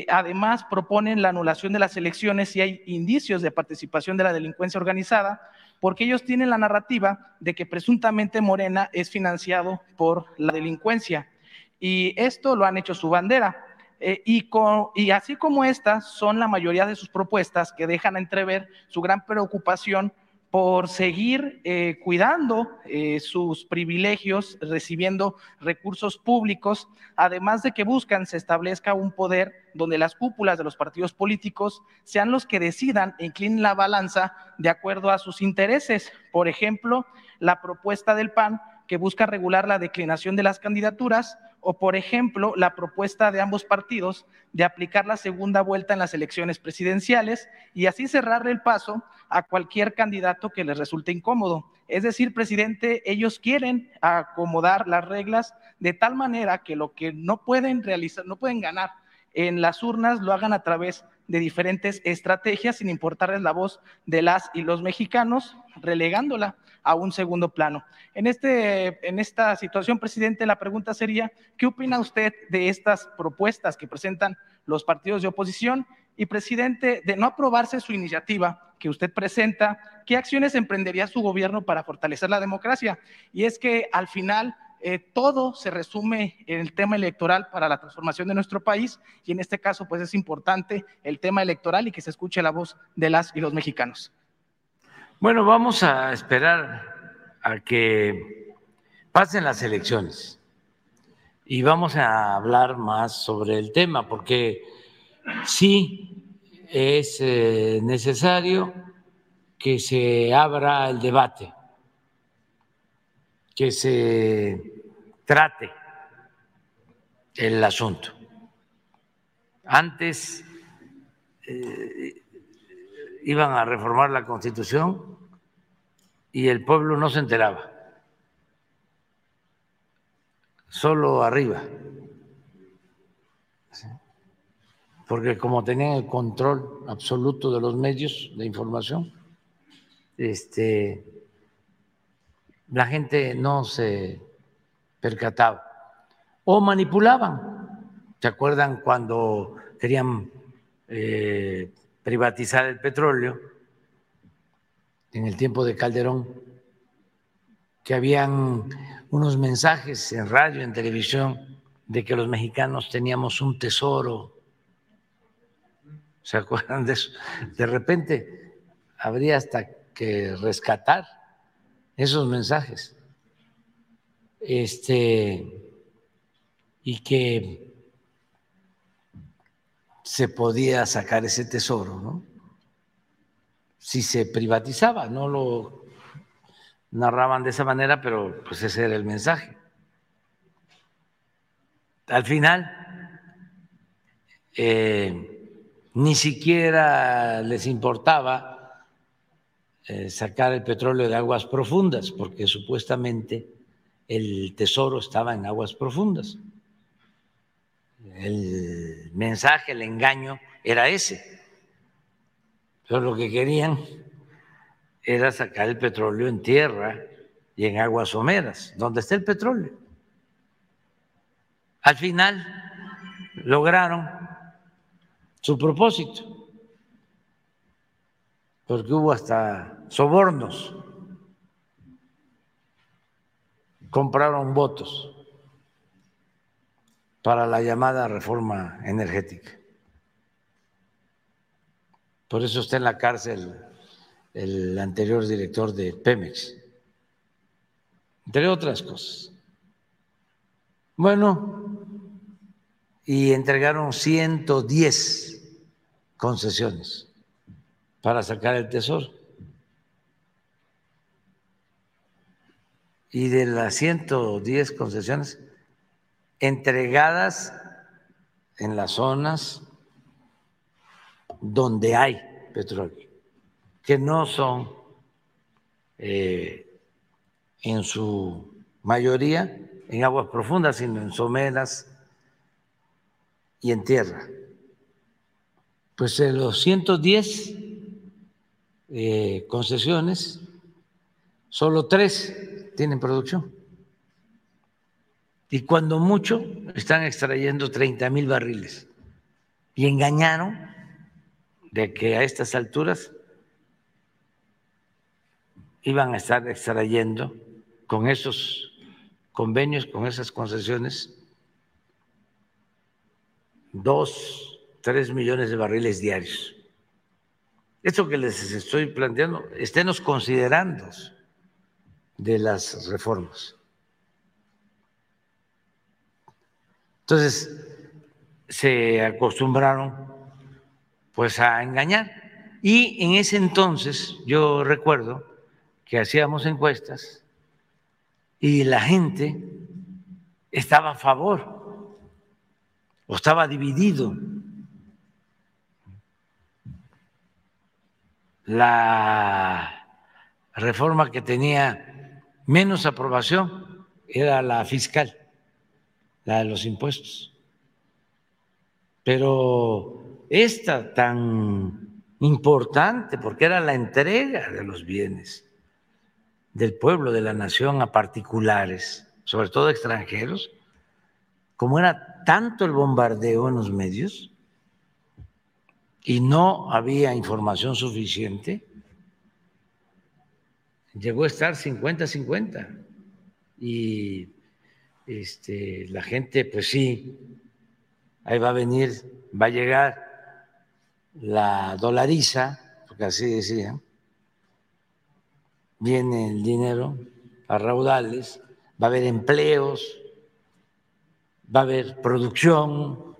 además, proponen la anulación de las elecciones si hay indicios de participación de la delincuencia organizada, porque ellos tienen la narrativa de que presuntamente Morena es financiado por la delincuencia. Y esto lo han hecho su bandera. y, y, así como estas son la mayoría de sus propuestas que dejan entrever su gran preocupación por seguir eh, cuidando eh, sus privilegios, recibiendo recursos públicos, además de que buscan se establezca un poder donde las cúpulas de los partidos políticos sean los que decidan e inclinen la balanza de acuerdo a sus intereses. Por ejemplo, la propuesta del PAN que busca regular la declinación de las candidaturas o, por ejemplo, la propuesta de ambos partidos de aplicar la segunda vuelta en las elecciones presidenciales y así cerrarle el paso a cualquier candidato que les resulte incómodo. Es decir, presidente, ellos quieren acomodar las reglas de tal manera que lo que no pueden realizar, no pueden ganar en las urnas, lo hagan a través de diferentes estrategias sin importarles la voz de las y los mexicanos, relegándola a un segundo plano. En, este, en esta situación, presidente, la pregunta sería, ¿qué opina usted de estas propuestas que presentan los partidos de oposición? Y, presidente, de no aprobarse su iniciativa que usted presenta, ¿qué acciones emprendería su gobierno para fortalecer la democracia? Y es que al final eh, todo se resume en el tema electoral para la transformación de nuestro país y en este caso pues es importante el tema electoral y que se escuche la voz de las y los mexicanos. Bueno, vamos a esperar a que pasen las elecciones y vamos a hablar más sobre el tema porque sí es eh, necesario que se abra el debate que se trate el asunto. Antes eh, iban a reformar la constitución y el pueblo no se enteraba, solo arriba, porque como tenían el control absoluto de los medios de información, este, la gente no se percataba. O manipulaban. ¿Se acuerdan cuando querían eh, privatizar el petróleo en el tiempo de Calderón? Que habían unos mensajes en radio, en televisión, de que los mexicanos teníamos un tesoro. ¿Se acuerdan de eso? De repente habría hasta que rescatar esos mensajes. Este, y que se podía sacar ese tesoro, ¿no? Si se privatizaba, no lo narraban de esa manera, pero pues ese era el mensaje. Al final, eh, ni siquiera les importaba eh, sacar el petróleo de aguas profundas, porque supuestamente el tesoro estaba en aguas profundas. El mensaje, el engaño era ese. Pero lo que querían era sacar el petróleo en tierra y en aguas someras, donde está el petróleo. Al final lograron su propósito porque hubo hasta sobornos, compraron votos para la llamada reforma energética. Por eso está en la cárcel el anterior director de Pemex, entre otras cosas. Bueno, y entregaron 110 concesiones para sacar el tesoro. Y de las 110 concesiones entregadas en las zonas donde hay petróleo, que no son eh, en su mayoría en aguas profundas, sino en someras y en tierra. Pues los 110 eh, concesiones solo tres tienen producción. Y cuando mucho están extrayendo 30 mil barriles. Y engañaron de que a estas alturas iban a estar extrayendo con esos convenios, con esas concesiones, dos, tres millones de barriles diarios. Esto que les estoy planteando, esténos considerando de las reformas. Entonces, se acostumbraron pues a engañar. Y en ese entonces yo recuerdo que hacíamos encuestas y la gente estaba a favor o estaba dividido. La reforma que tenía menos aprobación era la fiscal, la de los impuestos. Pero esta tan importante, porque era la entrega de los bienes del pueblo, de la nación a particulares, sobre todo extranjeros, como era tanto el bombardeo en los medios y no había información suficiente, llegó a estar 50-50. Y este, la gente, pues sí, ahí va a venir, va a llegar la dolariza, porque así decían, viene el dinero a raudales, va a haber empleos, va a haber producción,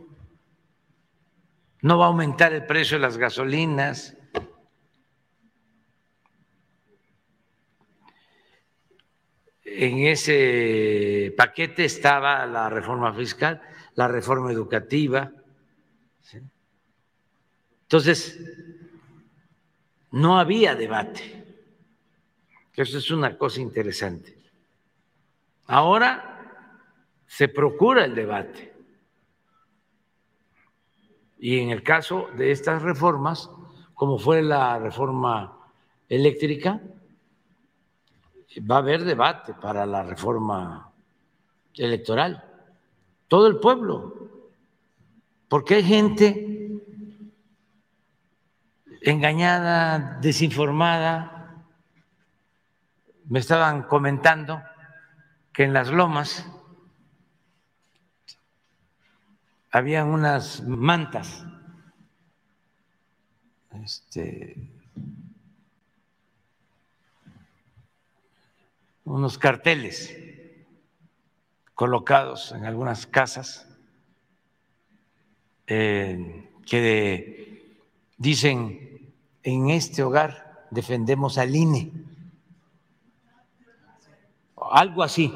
no va a aumentar el precio de las gasolinas. En ese paquete estaba la reforma fiscal, la reforma educativa. Entonces, no había debate. Eso es una cosa interesante. Ahora se procura el debate. Y en el caso de estas reformas, como fue la reforma eléctrica, va a haber debate para la reforma electoral. Todo el pueblo. Porque hay gente engañada, desinformada, me estaban comentando que en las lomas habían unas mantas, este, unos carteles colocados en algunas casas eh, que dicen, en este hogar defendemos al INE algo así.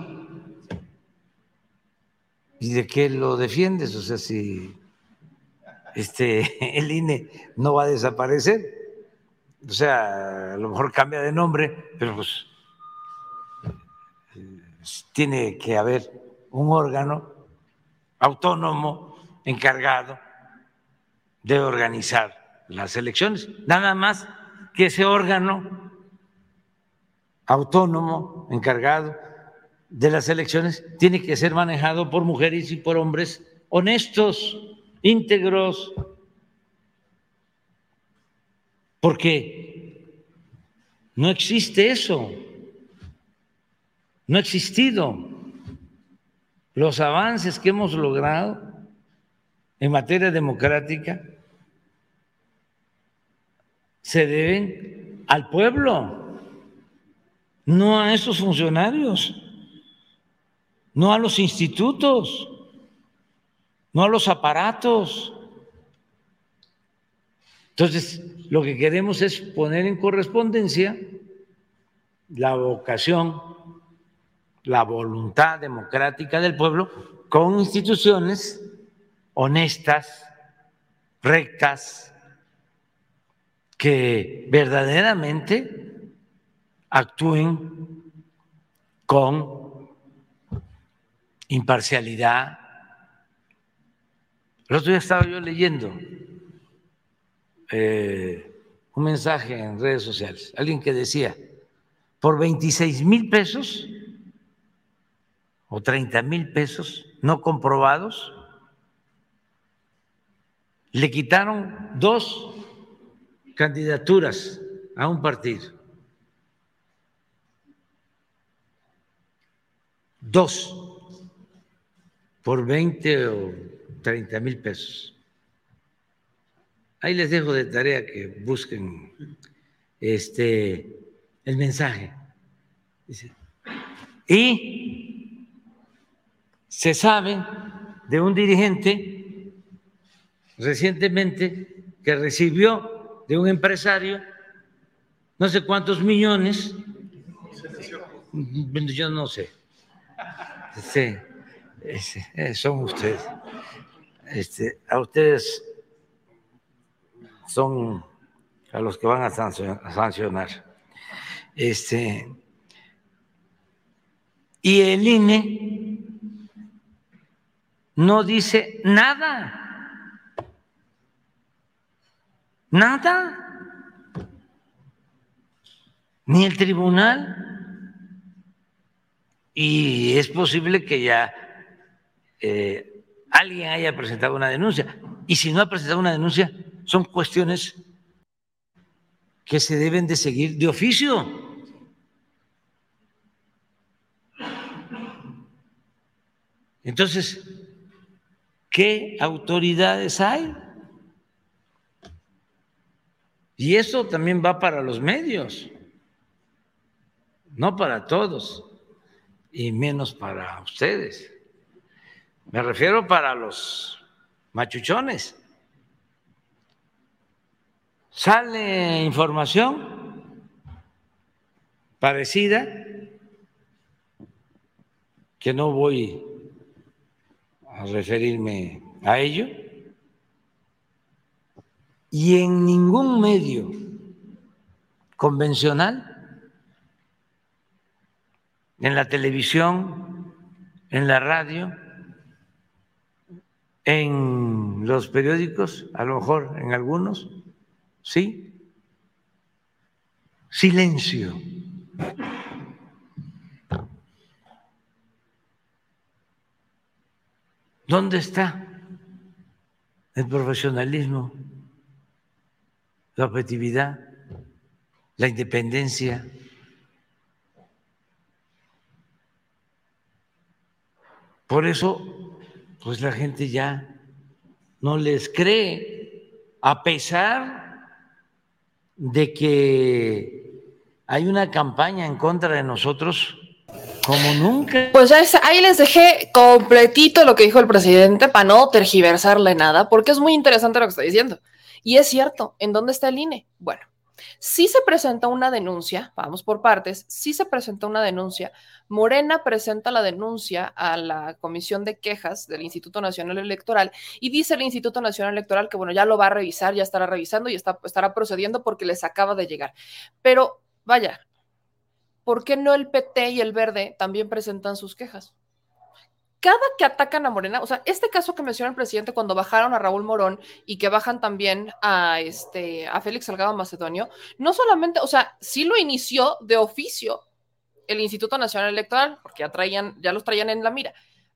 ¿Y de qué lo defiendes? O sea, si este, el INE no va a desaparecer, o sea, a lo mejor cambia de nombre, pero pues tiene que haber un órgano autónomo encargado de organizar las elecciones. Nada más que ese órgano autónomo encargado de las elecciones tiene que ser manejado por mujeres y por hombres honestos, íntegros, porque no existe eso, no ha existido. Los avances que hemos logrado en materia democrática se deben al pueblo, no a esos funcionarios no a los institutos, no a los aparatos. Entonces, lo que queremos es poner en correspondencia la vocación, la voluntad democrática del pueblo con instituciones honestas, rectas, que verdaderamente actúen con imparcialidad. El otro día estaba yo leyendo eh, un mensaje en redes sociales, alguien que decía, por 26 mil pesos o 30 mil pesos no comprobados, le quitaron dos candidaturas a un partido. Dos por 20 o 30 mil pesos. Ahí les dejo de tarea que busquen este, el mensaje. Y se sabe de un dirigente recientemente que recibió de un empresario no sé cuántos millones, yo no sé, sí, eh, son ustedes, este, a ustedes son a los que van a sancionar. Este, y el INE no dice nada, nada, ni el tribunal. Y es posible que ya eh, alguien haya presentado una denuncia. Y si no ha presentado una denuncia, son cuestiones que se deben de seguir de oficio. Entonces, ¿qué autoridades hay? Y eso también va para los medios, no para todos, y menos para ustedes. Me refiero para los machuchones. Sale información parecida, que no voy a referirme a ello, y en ningún medio convencional, en la televisión, en la radio, en los periódicos, a lo mejor en algunos, ¿Sí? Silencio. ¿Dónde está el profesionalismo, la objetividad, la independencia? Por eso, pues la gente ya no les cree, a pesar de que hay una campaña en contra de nosotros como nunca. Pues ahí les dejé completito lo que dijo el presidente para no tergiversarle nada, porque es muy interesante lo que está diciendo. Y es cierto, ¿en dónde está el INE? Bueno, si se presenta una denuncia, vamos por partes, si se presenta una denuncia, Morena presenta la denuncia a la Comisión de Quejas del Instituto Nacional Electoral y dice el Instituto Nacional Electoral que, bueno, ya lo va a revisar, ya estará revisando y está, estará procediendo porque les acaba de llegar. Pero, vaya, ¿por qué no el PT y el Verde también presentan sus quejas? cada que atacan a Morena, o sea, este caso que menciona el presidente cuando bajaron a Raúl Morón y que bajan también a, este, a Félix Salgado Macedonio, no solamente, o sea, sí lo inició de oficio el Instituto Nacional Electoral, porque ya, traían, ya los traían en la mira,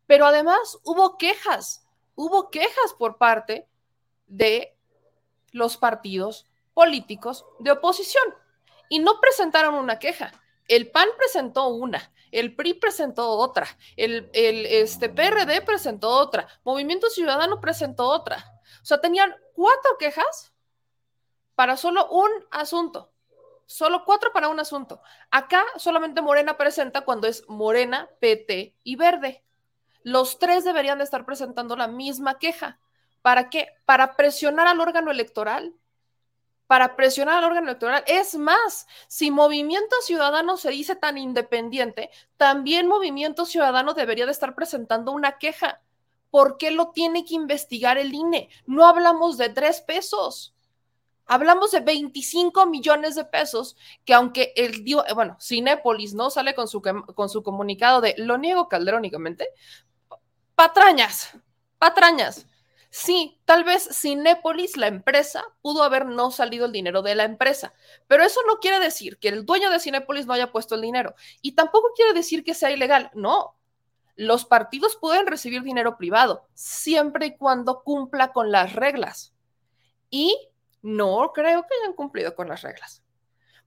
pero además hubo quejas, hubo quejas por parte de los partidos políticos de oposición y no presentaron una queja. El PAN presentó una, el PRI presentó otra, el, este, PRD presentó otra, Movimiento Ciudadano presentó otra. O sea, tenían cuatro quejas para solo un asunto. Solo cuatro para un asunto. Acá solamente Morena presenta cuando es Morena, PT y Verde. Los tres deberían de estar presentando la misma queja. ¿Para qué? Para presionar al órgano electoral para presionar al órgano electoral. Es más, si Movimiento Ciudadano se dice tan independiente, también Movimiento Ciudadano debería de estar presentando una queja. ¿Por qué lo tiene que investigar el INE? No hablamos de tres pesos. Hablamos de 25 millones de pesos que aunque el bueno, Cinépolis no sale con su, con su comunicado de lo niego calderónicamente, patrañas, patrañas. Sí, tal vez Cinépolis, la empresa, pudo haber no salido el dinero de la empresa, pero eso no quiere decir que el dueño de Cinépolis no haya puesto el dinero y tampoco quiere decir que sea ilegal. No, los partidos pueden recibir dinero privado siempre y cuando cumpla con las reglas. Y no creo que hayan cumplido con las reglas.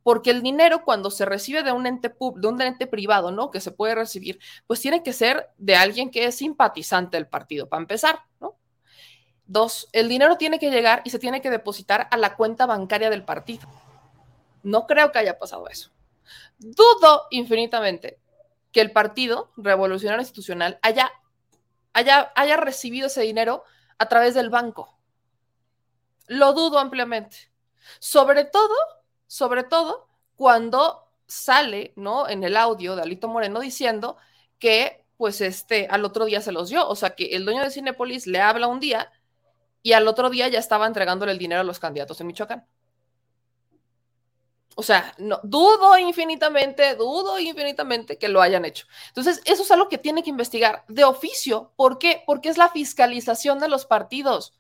Porque el dinero cuando se recibe de un ente privado, ¿no? Que se puede recibir, pues tiene que ser de alguien que es simpatizante del partido, para empezar, ¿no? Dos, el dinero tiene que llegar y se tiene que depositar a la cuenta bancaria del partido. No creo que haya pasado eso. Dudo infinitamente que el Partido Revolucionario Institucional haya, haya, haya recibido ese dinero a través del banco. Lo dudo ampliamente. Sobre todo, sobre todo cuando sale, ¿no? En el audio de Alito Moreno diciendo que, pues, este, al otro día se los dio. O sea, que el dueño de Cinepolis le habla un día y al otro día ya estaba entregándole el dinero a los candidatos en Michoacán. O sea, no, dudo infinitamente, dudo infinitamente que lo hayan hecho. Entonces, eso es algo que tiene que investigar de oficio. ¿Por qué? Porque es la fiscalización de los partidos.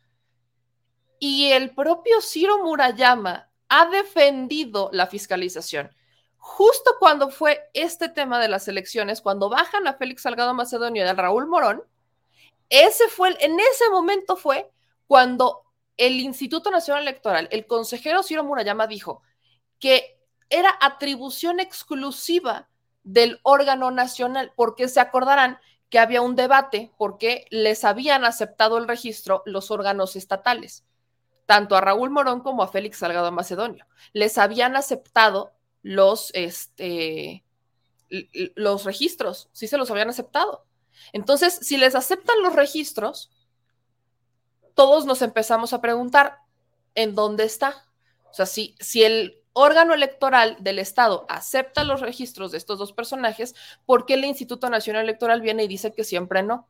Y el propio Ciro Murayama ha defendido la fiscalización. Justo cuando fue este tema de las elecciones, cuando bajan a Félix Salgado Macedonio y a Raúl Morón, ese fue, en ese momento fue cuando el Instituto Nacional Electoral, el consejero Ciro Murayama dijo que era atribución exclusiva del órgano nacional, porque se acordarán que había un debate porque les habían aceptado el registro los órganos estatales, tanto a Raúl Morón como a Félix Salgado Macedonio. Les habían aceptado los, este, los registros, sí se los habían aceptado. Entonces, si les aceptan los registros, todos nos empezamos a preguntar, ¿en dónde está? O sea, si, el órgano electoral del Estado acepta los registros de estos dos personajes, ¿por qué el Instituto Nacional Electoral viene y dice que siempre no?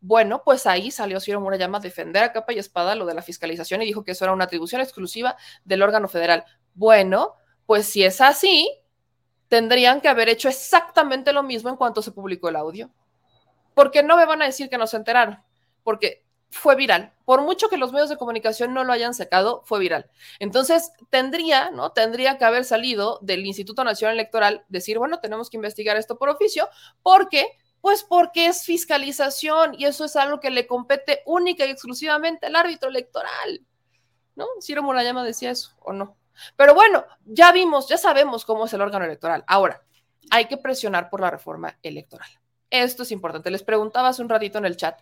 Bueno, pues ahí salió Ciro Murayama a defender a capa y espada lo de la fiscalización y dijo que eso era una atribución exclusiva del órgano federal. Bueno, pues si es así, tendrían que haber hecho exactamente lo mismo en cuanto se publicó el audio. Porque no me van a decir que no se enteraron, porque fue viral. Por mucho que los medios de comunicación no lo hayan sacado, fue viral. Entonces, tendría, ¿no? Tendría que haber salido del Instituto Nacional Electoral decir, bueno, tenemos que investigar esto por oficio, porque pues porque es fiscalización y eso es algo que le compete única y exclusivamente al árbitro electoral. ¿No? Ciro Murayama decía eso, ¿o no? Pero bueno, ya vimos, ya sabemos cómo es el órgano electoral. Ahora, hay que presionar por la reforma electoral. Esto es importante. Les preguntaba hace un ratito en el chat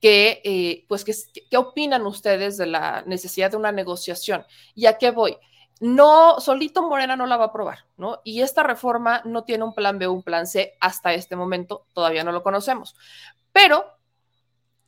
que, eh, pues, ¿qué opinan ustedes de la necesidad de una negociación? ¿Y a qué voy? No, solito Morena no la va a aprobar, ¿no? Y esta reforma no tiene un plan B un plan C hasta este momento, todavía no lo conocemos. Pero,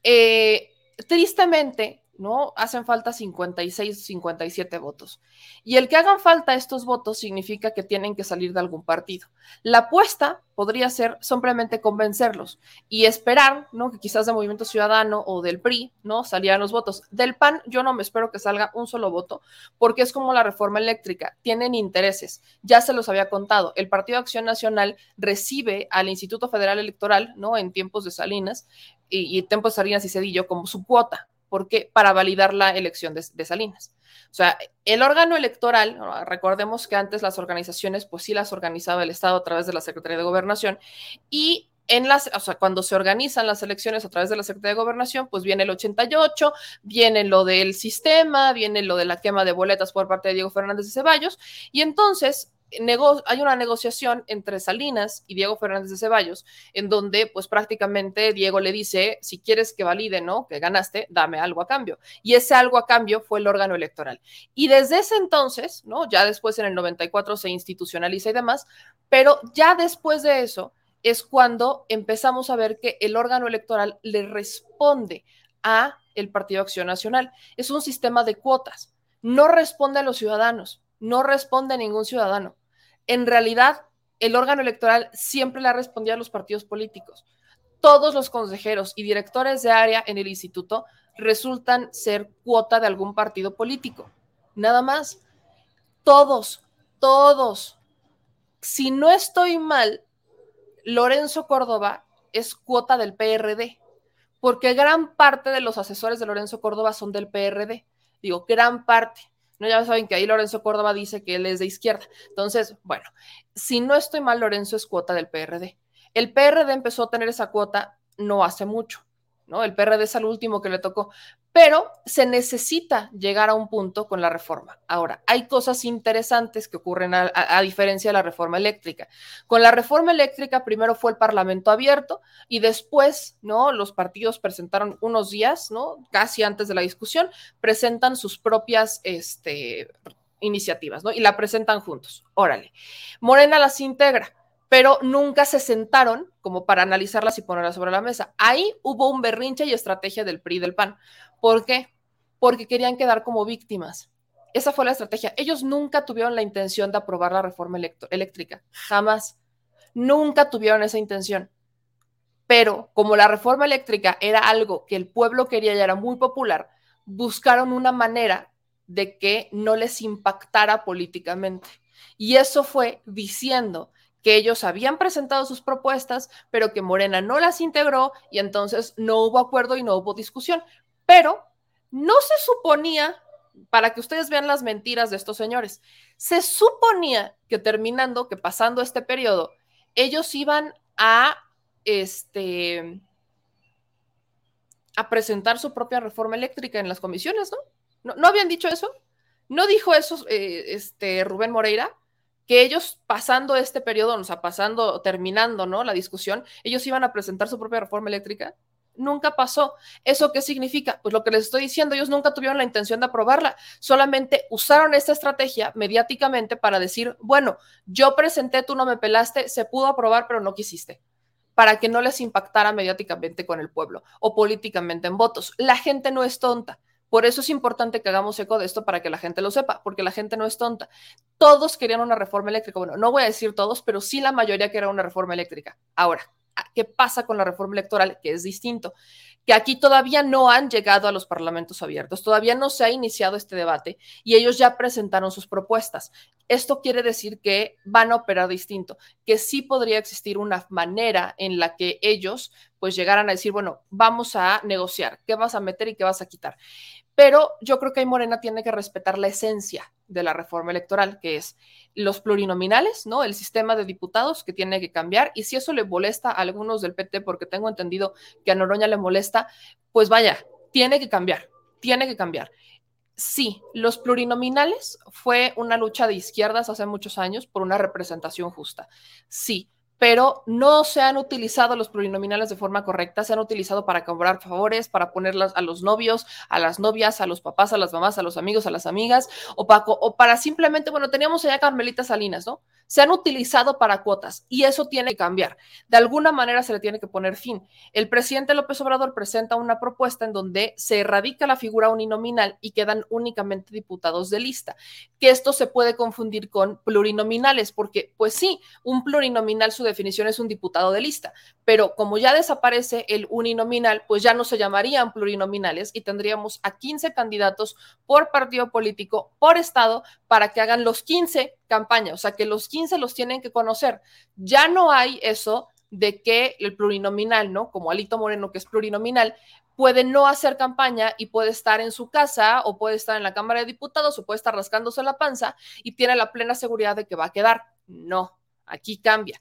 eh, tristemente, ¿no? Hacen falta 56, 57 votos. Y el que hagan falta estos votos significa que tienen que salir de algún partido. La apuesta podría ser simplemente convencerlos y esperar, ¿no? Que quizás de Movimiento Ciudadano o del PRI, ¿no? Salieran los votos. Del PAN, yo no me espero que salga un solo voto, porque es como la reforma eléctrica, tienen intereses. Ya se los había contado. El Partido Acción Nacional recibe al Instituto Federal Electoral, ¿no? En tiempos de Salinas y, y tiempos de Salinas y Cedillo como su cuota porque para validar la elección de, Salinas. O sea, el órgano electoral, recordemos que antes las organizaciones, pues sí las organizaba el Estado a través de la Secretaría de Gobernación y en las, o sea, cuando se organizan las elecciones a través de la Secretaría de Gobernación, pues viene el 88, viene lo del sistema, viene lo de la quema de boletas por parte de Diego Fernández de Ceballos, y entonces hay una negociación entre Salinas y Diego Fernández de Ceballos, en donde pues prácticamente Diego le dice, si quieres que valide, ¿no? Que ganaste, dame algo a cambio. Y ese algo a cambio fue el órgano electoral. Y desde ese entonces, ¿no? Ya después en el 94 se institucionaliza y demás, pero ya después de eso es cuando empezamos a ver que el órgano electoral le responde a el Partido Acción Nacional. Es un sistema de cuotas. No responde a los ciudadanos, no responde a ningún ciudadano en realidad el órgano electoral siempre le ha respondido a los partidos políticos. Todos los consejeros y directores de área en el instituto resultan ser cuota de algún partido político. Nada más. Todos, todos. Si no estoy mal, Lorenzo Córdoba es cuota del PRD, porque gran parte de los asesores de Lorenzo Córdoba son del PRD. Digo, gran parte. No, ya saben que ahí Lorenzo Córdoba dice que él es de izquierda. Entonces, bueno, si no estoy mal, Lorenzo es cuota del PRD. El PRD empezó a tener esa cuota no hace mucho. ¿no? El PRD es el último que le tocó, pero se necesita llegar a un punto con la reforma. Ahora, hay cosas interesantes que ocurren a, diferencia de la reforma eléctrica. Con la reforma eléctrica primero fue el Parlamento abierto y después, ¿no? Los partidos presentaron unos días, ¿no? Casi antes de la discusión, presentan sus propias, este, iniciativas, ¿no? Y la presentan juntos. Órale. Morena las integra pero nunca se sentaron como para analizarlas y ponerlas sobre la mesa. Ahí hubo un berrinche y estrategia del PRI del PAN. ¿Por qué? Porque querían quedar como víctimas. Esa fue la estrategia. Ellos nunca tuvieron la intención de aprobar la reforma eléctrica. Jamás. Nunca tuvieron esa intención. Pero como la reforma eléctrica era algo que el pueblo quería y era muy popular, buscaron una manera de que no les impactara políticamente. Y eso fue diciendo que ellos habían presentado sus propuestas, pero que Morena no las integró y entonces no hubo acuerdo y no hubo discusión. Pero no se suponía, para que ustedes vean las mentiras de estos señores, se suponía que terminando, que pasando este periodo, ellos iban a, este, a presentar su propia reforma eléctrica en las comisiones, ¿no? ¿No, habían dicho eso? ¿No dijo eso eh, este, Rubén Moreira? Que ellos pasando este periodo, o sea, pasando, terminando, ¿no? La discusión, ellos iban a presentar su propia reforma eléctrica. Nunca pasó. ¿Eso qué significa? Pues lo que les estoy diciendo, ellos nunca tuvieron la intención de aprobarla, solamente usaron esta estrategia mediáticamente para decir, bueno, yo presenté, tú no me pelaste, se pudo aprobar, pero no quisiste para que no les impactara mediáticamente con el pueblo o políticamente en votos. La gente no es tonta. Por eso es importante que hagamos eco de esto para que la gente lo sepa, porque la gente no es tonta. Todos querían una reforma eléctrica. Bueno, no voy a decir todos, pero sí la mayoría quería una reforma eléctrica. Ahora, ¿qué pasa con la reforma electoral? Que es distinto. Que aquí todavía no han llegado a los parlamentos abiertos, todavía no se ha iniciado este debate y ellos ya presentaron sus propuestas. Esto quiere decir que van a operar distinto, que sí podría existir una manera en la que ellos pues llegaran a decir, bueno, vamos a negociar, qué vas a meter y qué vas a quitar. Pero yo creo que ahí Morena tiene que respetar la esencia de la reforma electoral, que es los plurinominales, ¿no? El sistema de diputados que tiene que cambiar. Y si eso le molesta a algunos del PT, porque tengo entendido que a Noroña le molesta, pues vaya, tiene que cambiar, tiene que cambiar. Sí, los plurinominales fue una lucha de izquierdas hace muchos años por una representación justa. Sí, pero no se han utilizado los plurinominales de forma correcta, se han utilizado para cobrar favores, para ponerlas a los novios, a las novias, a los papás, a las mamás, a los amigos, a las amigas, o para, o para simplemente, bueno, teníamos allá Carmelita Salinas, ¿no? Se han utilizado para cuotas y eso tiene que cambiar. De alguna manera se le tiene que poner fin. El presidente López Obrador presenta una propuesta en donde se erradica la figura uninominal y quedan únicamente diputados de lista, que esto se puede confundir con plurinominales, porque pues sí, un plurinominal su definición es un diputado de lista, pero como ya desaparece el uninominal, pues ya no se llamarían plurinominales y tendríamos a 15 candidatos por partido político, por estado, para que hagan los 15 campañas, o sea que los 15 los tienen que conocer. Ya no hay eso de que el plurinominal, ¿no? Como Alito Moreno, que es plurinominal, puede no hacer campaña y puede estar en su casa o puede estar en la Cámara de Diputados o puede estar rascándose la panza y tiene la plena seguridad de que va a quedar. No, aquí cambia.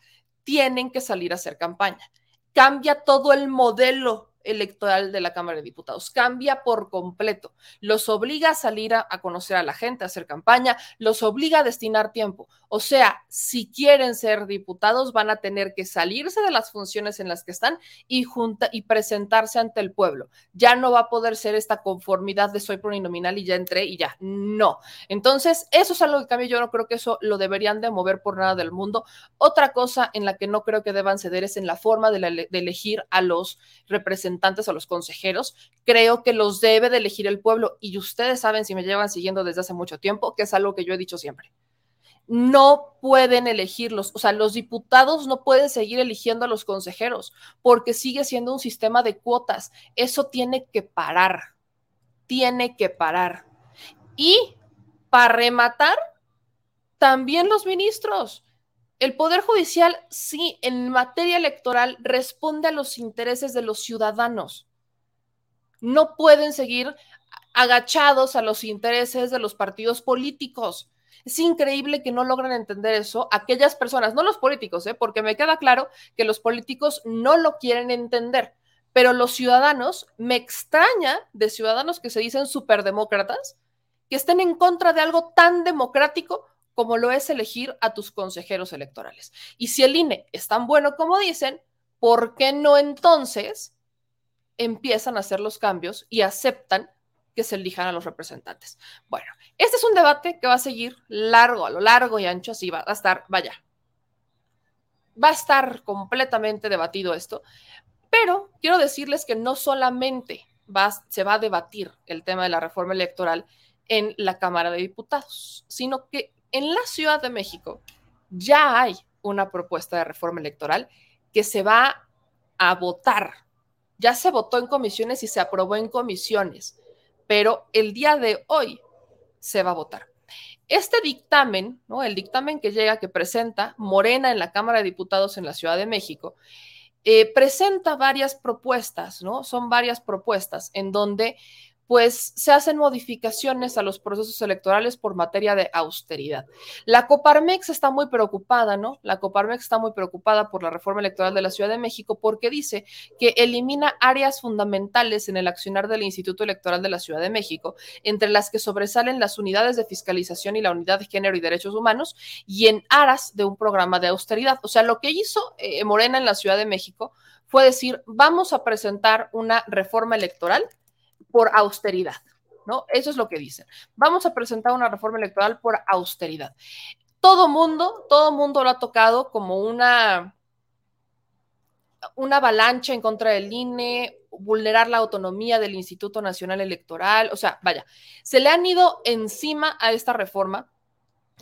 Tienen que salir a hacer campaña. Cambia todo el modelo electoral de la Cámara de Diputados. Cambia por completo. Los obliga a salir a, conocer a la gente, a hacer campaña, los obliga a destinar tiempo. O sea, si quieren ser diputados, van a tener que salirse de las funciones en las que están y, junta, y presentarse ante el pueblo. Ya no va a poder ser esta conformidad de soy plurinominal y ya entré y ya. No. Entonces, eso es algo que cambia. Yo no creo que eso lo deberían de mover por nada del mundo. Otra cosa en la que no creo que deban ceder es en la forma de elegir a los representantes o los consejeros, creo que los debe de elegir el pueblo. Y ustedes saben, si me llevan siguiendo desde hace mucho tiempo, que es algo que yo he dicho siempre. No pueden elegirlos, o sea, los diputados no pueden seguir eligiendo a los consejeros porque sigue siendo un sistema de cuotas. Eso tiene que parar, tiene que parar. Y para rematar, también los ministros. El Poder Judicial, sí, en materia electoral responde a los intereses de los ciudadanos. No pueden seguir agachados a los intereses de los partidos políticos. Es increíble que no logren entender eso aquellas personas, no los políticos, ¿eh? porque me queda claro que los políticos no lo quieren entender, pero los ciudadanos, me extraña de ciudadanos que se dicen superdemócratas, que estén en contra de algo tan democrático como lo es elegir a tus consejeros electorales. Y si el INE es tan bueno como dicen, ¿por qué no entonces empiezan a hacer los cambios y aceptan que se elijan a los representantes? Bueno, este es un debate que va a seguir largo, a lo largo y ancho, así va a estar, vaya, va a estar completamente debatido esto, pero quiero decirles que no solamente se va a debatir el tema de la reforma electoral en la Cámara de Diputados, sino que en la Ciudad de México ya hay una propuesta de reforma electoral que se va a votar. Ya se votó en comisiones y se aprobó en comisiones, pero el día de hoy se va a votar. Este dictamen, ¿no? el dictamen que llega, que presenta Morena en la Cámara de Diputados en la Ciudad de México, eh, presenta varias propuestas, ¿no? Son varias propuestas en donde pues se hacen modificaciones a los procesos electorales por materia de austeridad. La Coparmex está muy preocupada, ¿no? La Coparmex está muy preocupada por la reforma electoral de la Ciudad de México porque dice que elimina áreas fundamentales en el accionar del Instituto Electoral de la Ciudad de México, entre las que sobresalen las unidades de fiscalización y la unidad de género y derechos humanos, y en aras de un programa de austeridad. O sea, lo que hizo eh, Morena en la Ciudad de México fue decir, vamos a presentar una reforma electoral por austeridad, ¿no? Eso es lo que dicen. Vamos a presentar una reforma electoral por austeridad. Todo mundo, todo mundo lo ha tocado como una, una avalancha en contra del INE, vulnerar la autonomía del Instituto Nacional Electoral, o sea, vaya, se le han ido encima a esta reforma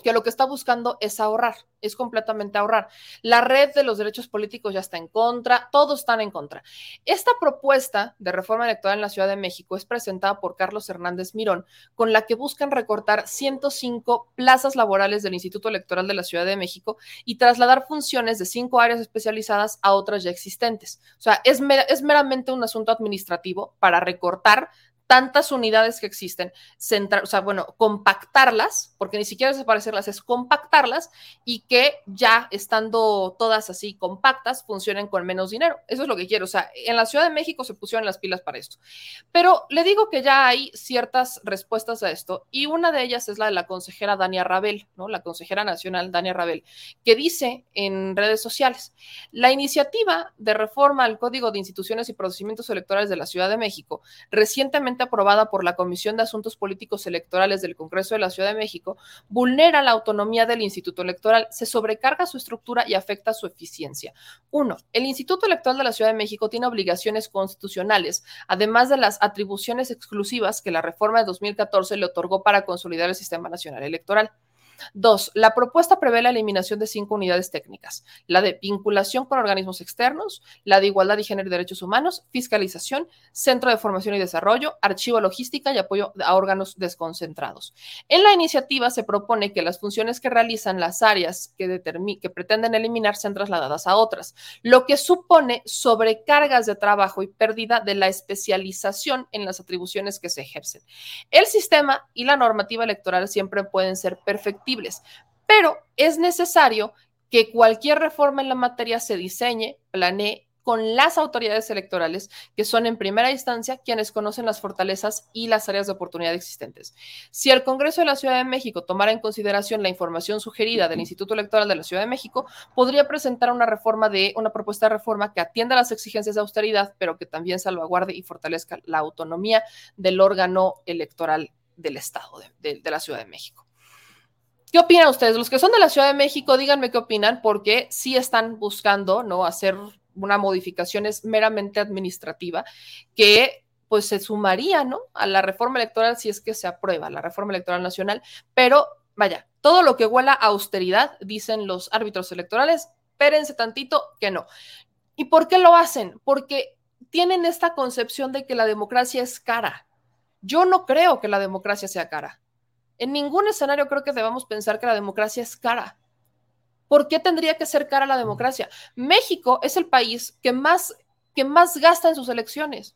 que lo que está buscando es ahorrar, es completamente ahorrar. La red de los derechos políticos ya está en contra, todos están en contra. Esta propuesta de reforma electoral en la Ciudad de México es presentada por Carlos Hernández Mirón, con la que buscan recortar 105 plazas laborales del Instituto Electoral de la Ciudad de México y trasladar funciones de cinco áreas especializadas a otras ya existentes. O sea, es, es meramente un asunto administrativo para recortar tantas unidades que existen, centrar, o sea, bueno, compactarlas, porque ni siquiera desaparecerlas, es compactarlas y que ya estando todas así compactas, funcionen con menos dinero. Eso es lo que quiero. O sea, en la Ciudad de México se pusieron las pilas para esto. Pero le digo que ya hay ciertas respuestas a esto y una de ellas es la de la consejera Dania Rabel, ¿no? La consejera nacional Dania Rabel, que dice en redes sociales, la iniciativa de reforma al Código de Instituciones y Procedimientos Electorales de la Ciudad de México recientemente aprobada por la Comisión de Asuntos Políticos Electorales del Congreso de la Ciudad de México, vulnera la autonomía del Instituto Electoral, se sobrecarga su estructura y afecta su eficiencia. Uno, el Instituto Electoral de la Ciudad de México tiene obligaciones constitucionales, además de las atribuciones exclusivas que la reforma de 2014 le otorgó para consolidar el Sistema Nacional Electoral. Dos, la propuesta prevé la eliminación de cinco unidades técnicas, la de vinculación con organismos externos, la de igualdad y género y derechos humanos, fiscalización, centro de formación y desarrollo, archivo logística y apoyo a órganos desconcentrados. En la iniciativa se propone que las funciones que realizan las áreas que, que pretenden eliminar sean trasladadas a otras, lo que supone sobrecargas de trabajo y pérdida de la especialización en las atribuciones que se ejercen. El sistema y la normativa electoral siempre pueden ser perfectos pero es necesario que cualquier reforma en la materia se diseñe, planee con las autoridades electorales, que son en primera instancia quienes conocen las fortalezas y las áreas de oportunidad existentes. Si el Congreso de la Ciudad de México tomara en consideración la información sugerida del Instituto Electoral de la Ciudad de México, podría presentar una reforma de una propuesta de reforma que atienda las exigencias de austeridad, pero que también salvaguarde y fortalezca la autonomía del órgano electoral del Estado de la Ciudad de México. ¿Qué opinan ustedes? Los que son de la Ciudad de México, díganme qué opinan, porque sí están buscando, ¿no? Hacer una modificación es meramente administrativa que pues se sumaría, ¿no? A la reforma electoral si es que se aprueba la reforma electoral nacional, pero vaya, todo lo que huela a austeridad, dicen los árbitros electorales, espérense tantito que no. ¿Y por qué lo hacen? Porque tienen esta concepción de que la democracia es cara. Yo no creo que la democracia sea cara. En ningún escenario creo que debamos pensar que la democracia es cara. ¿Por qué tendría que ser cara la democracia? México es el país que más, que más gasta en sus elecciones.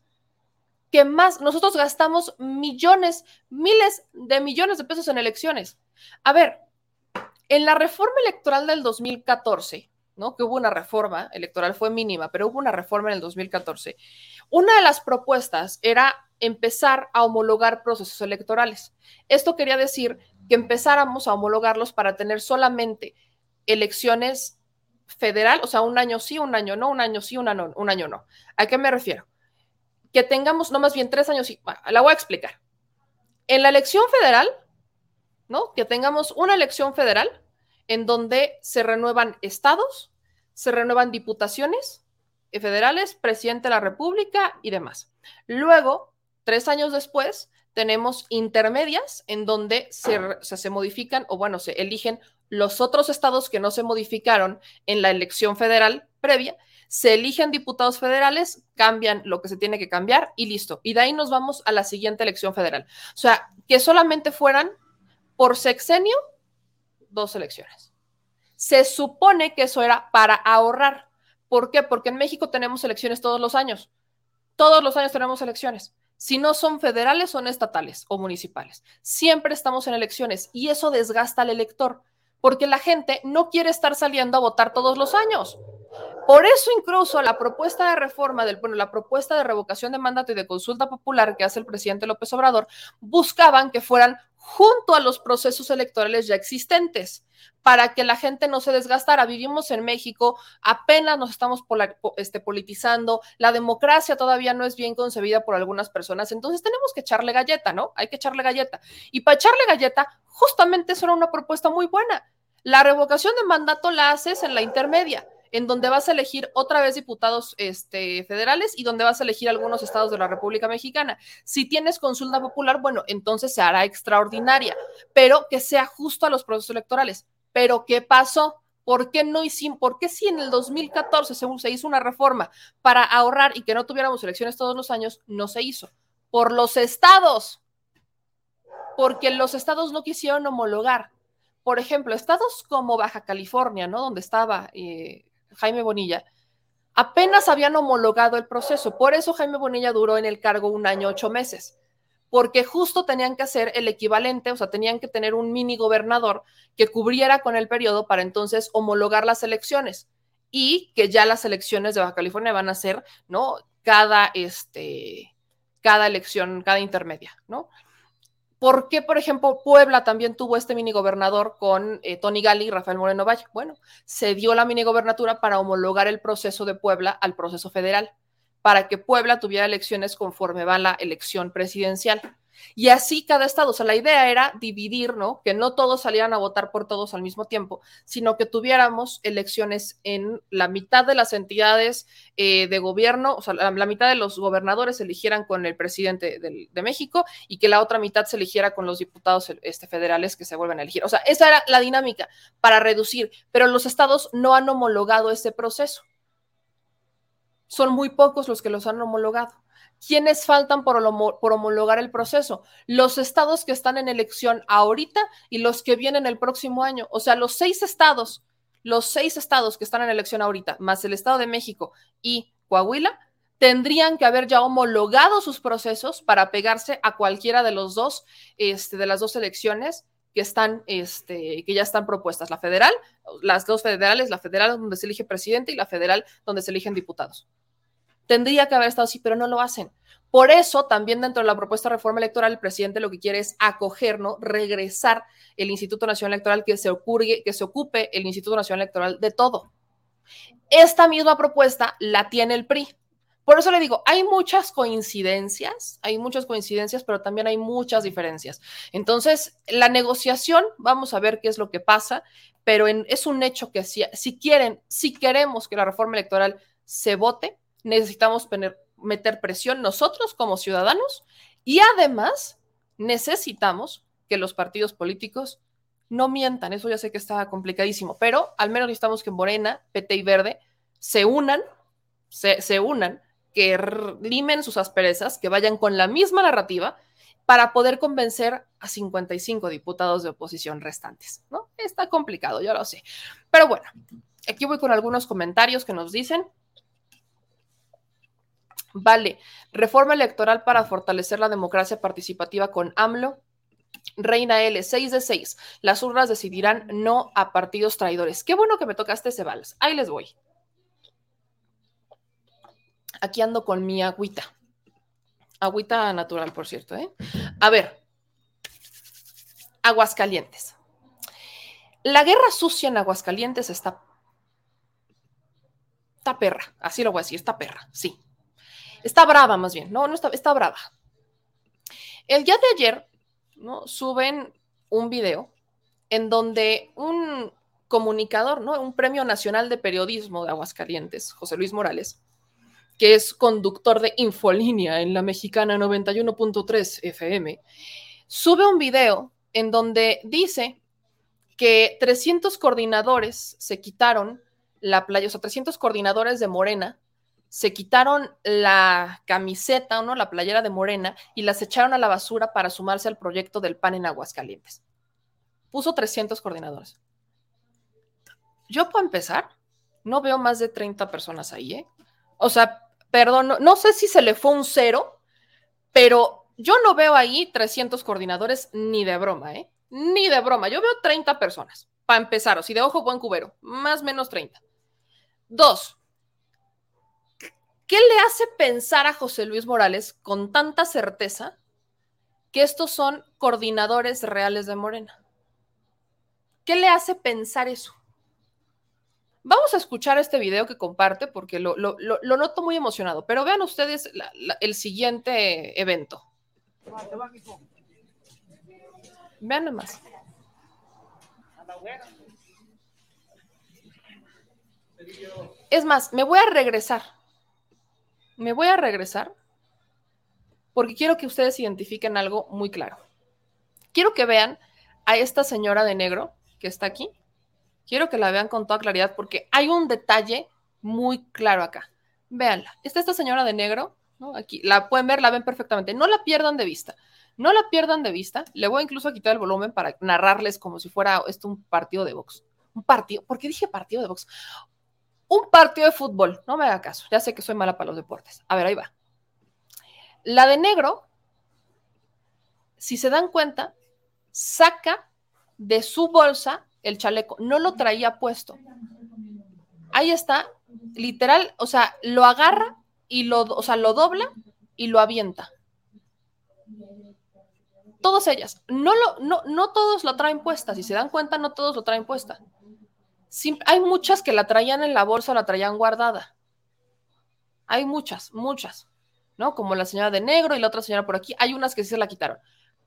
que más, nosotros gastamos millones, miles de millones de pesos en elecciones. A ver, en la reforma electoral del 2014, ¿no? Que hubo una reforma electoral, fue mínima, pero hubo una reforma en el 2014. Una de las propuestas era empezar a homologar procesos electorales. Esto quería decir que empezáramos a homologarlos para tener solamente elecciones federal, o sea, un año sí, un año no, un año sí, un año, un año no. ¿A qué me refiero? Que tengamos, no más bien tres años sí, la voy a explicar. En la elección federal, ¿no? Que tengamos una elección federal en donde se renuevan estados, se renuevan diputaciones federales, presidente de la República y demás. Luego, tres años después, tenemos intermedias en donde se, se, modifican o bueno, se eligen los otros estados que no se modificaron en la elección federal previa, se eligen diputados federales, cambian lo que se tiene que cambiar y listo. Y de ahí nos vamos a la siguiente elección federal. O sea, que solamente fueran por sexenio dos elecciones. Se supone que eso era para ahorrar. ¿Por qué? Porque en México tenemos elecciones todos los años. Todos los años tenemos elecciones. Si no son federales, son estatales o municipales. Siempre estamos en elecciones y eso desgasta al elector porque la gente no quiere estar saliendo a votar todos los años. Por eso incluso la propuesta de reforma del, bueno, la propuesta de revocación de mandato y de consulta popular que hace el presidente López Obrador, buscaban que fueran junto a los procesos electorales ya existentes, para que la gente no se desgastara. Vivimos en México, apenas nos estamos este, politizando, la democracia todavía no es bien concebida por algunas personas, entonces tenemos que echarle galleta, ¿no? Hay que echarle galleta. Y para echarle galleta, justamente eso era una propuesta muy buena. La revocación de mandato la haces en la intermedia, en donde vas a elegir otra vez diputados este, federales y donde vas a elegir algunos estados de la República Mexicana. Si tienes consulta popular, bueno, entonces se hará extraordinaria, pero que sea justo a los procesos electorales. Pero ¿qué pasó? ¿Por qué no hicimos, por qué si en el 2014 se, hizo una reforma para ahorrar y que no tuviéramos elecciones todos los años, no se hizo? Por los estados, porque los estados no quisieron homologar por ejemplo, estados como Baja California, ¿no? Donde estaba eh, Jaime Bonilla, apenas habían homologado el proceso. Por eso Jaime Bonilla duró en el cargo un año, ocho meses, porque justo tenían que hacer el equivalente, o sea, tenían que tener un mini gobernador que cubriera con el periodo para entonces homologar las elecciones y que ya las elecciones de Baja California van a ser, ¿no? Cada, este, cada elección, cada intermedia, ¿no? ¿Por qué, por ejemplo, Puebla también tuvo este mini gobernador con eh, Tony Gali y Rafael Moreno Valle? Bueno, se dio la mini gobernatura para homologar el proceso de Puebla al proceso federal, para que Puebla tuviera elecciones conforme va la elección presidencial. Y así cada estado, o sea, la idea era dividir, ¿no? Que no todos salieran a votar por todos al mismo tiempo, sino que tuviéramos elecciones en la mitad de las entidades eh, de gobierno, o sea, la, mitad de los gobernadores se eligieran con el presidente de, México y que la otra mitad se eligiera con los diputados este, federales que se vuelven a elegir. O sea, esa era la dinámica para reducir, pero los estados no han homologado ese proceso. Son muy pocos los que los han homologado. ¿Quiénes faltan por, homologar el proceso? Los estados que están en elección ahorita y los que vienen el próximo año. O sea, los seis estados, los seis estados que están en elección ahorita, más el Estado de México y Coahuila, tendrían que haber ya homologado sus procesos para pegarse a cualquiera de los dos, este, de las dos elecciones que están, este, que ya están propuestas, la federal, las dos federales, la federal donde se elige presidente y la federal donde se eligen diputados. Tendría que haber estado así, pero no lo hacen. Por eso, también dentro de la propuesta de reforma electoral, el presidente lo que quiere es acoger, ¿no? Regresar el Instituto Nacional Electoral, que se, ocurre, que se ocupe el Instituto Nacional Electoral de todo. Esta misma propuesta la tiene el PRI. Por eso le digo, hay muchas coincidencias, hay muchas coincidencias, pero también hay muchas diferencias. Entonces, la negociación, vamos a ver qué es lo que pasa, pero es un hecho que si, si quieren, si queremos que la reforma electoral se vote, necesitamos meter presión nosotros como ciudadanos y además necesitamos que los partidos políticos no mientan. Eso ya sé que está complicadísimo, pero al menos necesitamos que Morena, PT y Verde se unan, se, unan, que limen sus asperezas, que vayan con la misma narrativa para poder convencer a 55 diputados de oposición restantes, ¿no? Está complicado, yo lo sé. Pero bueno, aquí voy con algunos comentarios que nos dicen. Vale, reforma electoral para fortalecer la democracia participativa con AMLO. Reina L, 6 de 6. Las urnas decidirán no a partidos traidores. Qué bueno que me tocaste ese vals. Ahí les voy. Aquí ando con mi agüita. Agüita natural, por cierto. ¿eh? A ver. Aguascalientes. La guerra sucia en Aguascalientes está. Está perra. Así lo voy a decir. Está perra. Sí. Está brava, más bien. No, no está, está brava. El día de ayer. Suben un video en donde un comunicador, ¿no? Un premio nacional de periodismo de Aguascalientes, José Luis Morales, que es conductor de Infolínea en la mexicana 91.3 FM, sube un video en donde dice que 300 coordinadores se quitaron la playa, o sea, 300 coordinadores de Morena se quitaron la camiseta, ¿no? La playera de Morena y las echaron a la basura para sumarse al proyecto del PAN en Aguascalientes. Puso 300 coordinadores. Yo, para empezar, no veo más de 30 personas ahí, ¿eh? O sea, perdón, no, no sé si se le fue un cero, pero yo no veo ahí 300 coordinadores ni de broma, ¿eh? Ni de broma. Yo veo 30 personas, para empezar, o si de ojo buen cubero, más o menos 30. Dos, ¿Qué le hace pensar a José Luis Morales con tanta certeza que estos son coordinadores reales de Morena? ¿Qué le hace pensar eso? Vamos a escuchar este video que comparte porque lo, noto muy emocionado, pero vean ustedes el siguiente evento. Vean nomás. Es más, me voy a regresar me voy a regresar porque quiero que ustedes identifiquen algo muy claro. Quiero que vean a esta señora de negro que está aquí. Quiero que la vean con toda claridad porque hay un detalle muy claro acá. Véanla. Está esta señora de negro, ¿no? Aquí la pueden ver, la ven perfectamente. No la pierdan de vista. No la pierdan de vista. Le voy incluso a quitar el volumen para narrarles como si fuera esto un partido de box. Un partido, ¿por qué dije partido de box? Un partido de fútbol, no me haga caso, ya sé que soy mala para los deportes. A ver, ahí va. La de negro, si se dan cuenta, saca de su bolsa el chaleco, no lo traía puesto. Ahí está, literal, o sea, lo agarra y lo, o sea, lo dobla y lo avienta. Todas ellas, no, lo, no, no todos lo traen puesta, si se dan cuenta, no todos lo traen puesta hay muchas que la traían en la bolsa, la traían guardada. Hay muchas, muchas, ¿no? Como la señora de negro y la otra señora por aquí. Hay unas que sí se la quitaron.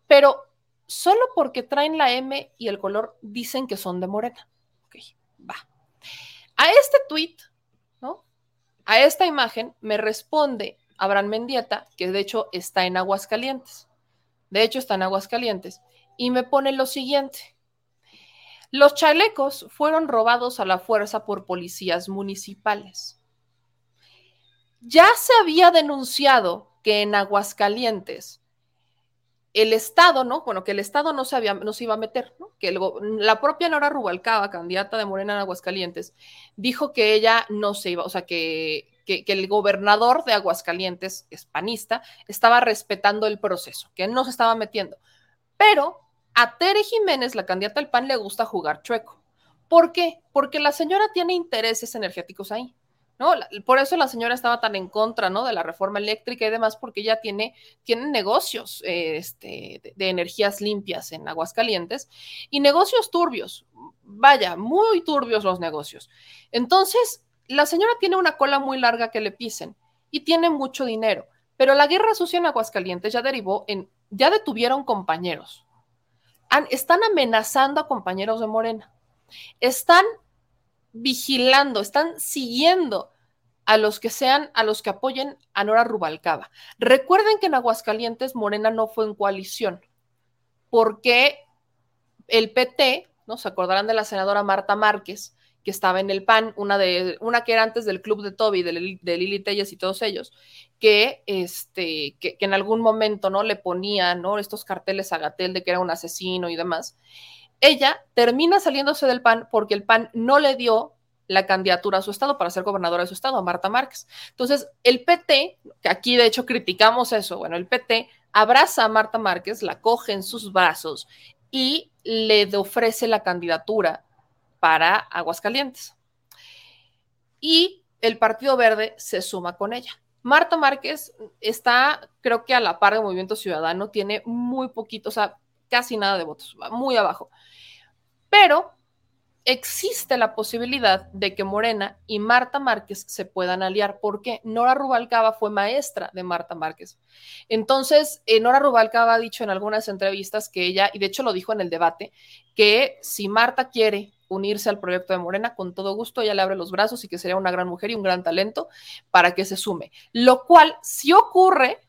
Pero solo porque traen la M y el color dicen que son de morena. Ok, va. A este tweet, ¿no? A esta imagen me responde Abraham Mendieta, que de hecho está en Aguascalientes. De hecho, está en Aguascalientes. Y me pone lo siguiente. Los chalecos fueron robados a la fuerza por policías municipales. Ya se había denunciado que en Aguascalientes el Estado, ¿no? Bueno, que el Estado no se, no se iba a meter, ¿no? Que la propia Nora Rubalcaba, candidata de Morena en Aguascalientes, dijo que ella no se iba, o sea, que, que, que, el gobernador de Aguascalientes, hispanista, estaba respetando el proceso, que no se estaba metiendo. Pero a Tere Jiménez, la candidata del PAN, le gusta jugar chueco. ¿Por qué? Porque la señora tiene intereses energéticos ahí. ¿no? Por eso la señora estaba tan en contra, ¿no? De la reforma eléctrica y demás, porque ella tiene, tiene negocios eh, este, de, de, energías limpias en Aguascalientes y negocios turbios. Vaya, muy turbios los negocios. Entonces, la señora tiene una cola muy larga que le pisen y tiene mucho dinero, pero la guerra sucia en Aguascalientes ya derivó en, ya detuvieron compañeros, están amenazando a compañeros de Morena, están vigilando, están siguiendo a los que sean, a los que apoyen a Nora Rubalcaba. Recuerden que en Aguascalientes Morena no fue en coalición, porque el PT, ¿no? Se acordarán de la senadora Marta Márquez, que estaba en el PAN, una de, una que era antes del club de Toby, de, Lili Telles y todos ellos, que, este, que, en algún momento ¿no? le ponían ¿no? estos carteles a Gatel de que era un asesino y demás. Ella termina saliéndose del PAN porque el PAN no le dio la candidatura a su estado para ser gobernadora de su estado, a Marta Márquez. Entonces, el PT, que aquí de hecho criticamos eso, bueno, el PT abraza a Marta Márquez, la coge en sus brazos y le ofrece la candidatura para Aguascalientes. Y el Partido Verde se suma con ella. Marta Márquez está, creo que a la par del Movimiento Ciudadano, tiene muy poquito, o sea, casi nada de votos, muy abajo. Pero existe la posibilidad de que Morena y Marta Márquez se puedan aliar, porque Nora Rubalcaba fue maestra de Marta Márquez. Entonces, eh, Nora Rubalcaba ha dicho en algunas entrevistas que ella, y de hecho lo dijo en el debate, que si Marta quiere unirse al proyecto de Morena, con todo gusto ella le abre los brazos y que sería una gran mujer y un gran talento para que se sume. Lo cual, si ocurre,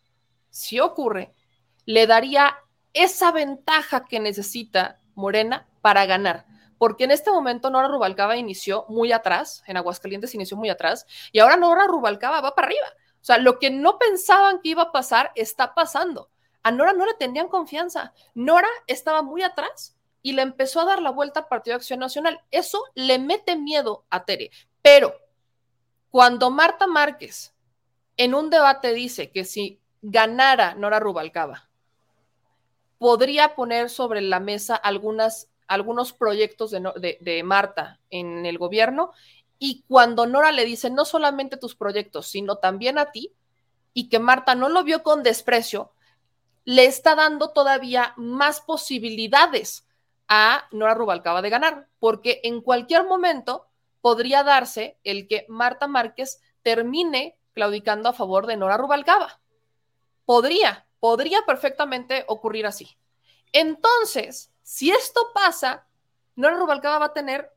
si ocurre, le daría esa ventaja que necesita Morena para ganar porque en este momento Nora Rubalcaba inició muy atrás, en Aguascalientes inició muy atrás, y ahora Nora Rubalcaba va para arriba. O sea, lo que no pensaban que iba a pasar está pasando. A Nora no le tenían confianza. Nora estaba muy atrás y le empezó a dar la vuelta al Partido de Acción Nacional. Eso le mete miedo a Tere. Pero cuando Marta Márquez en un debate dice que si ganara Nora Rubalcaba, podría poner sobre la mesa algunas algunos proyectos de, Marta en el gobierno y cuando Nora le dice no solamente tus proyectos, sino también a ti, y que Marta no lo vio con desprecio, le está dando todavía más posibilidades a Nora Rubalcaba de ganar, porque en cualquier momento podría darse el que Marta Márquez termine claudicando a favor de Nora Rubalcaba. Podría, podría perfectamente ocurrir así. Entonces, si esto pasa, Nora Rubalcaba va a tener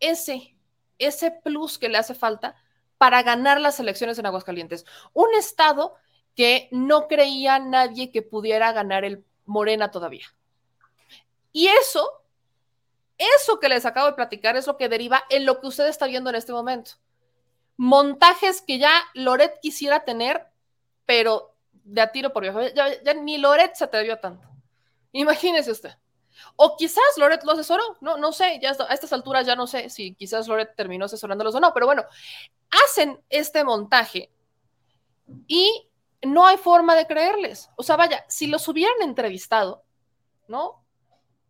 ese, ese plus que le hace falta para ganar las elecciones en Aguascalientes. Un estado que no creía nadie que pudiera ganar el Morena todavía. Y eso, eso que les acabo de platicar es lo que deriva en lo que usted está viendo en este momento. Montajes que ya Loret quisiera tener, pero de a tiro por viejo. Ya, ya ni Loret se atrevió tanto. Imagínese usted. O quizás Loret lo asesoró, no, no sé, ya a estas alturas ya no sé si quizás Loret terminó asesorándolos o no, pero bueno, hacen este montaje y no hay forma de creerles. O sea, vaya, si los hubieran entrevistado, ¿no?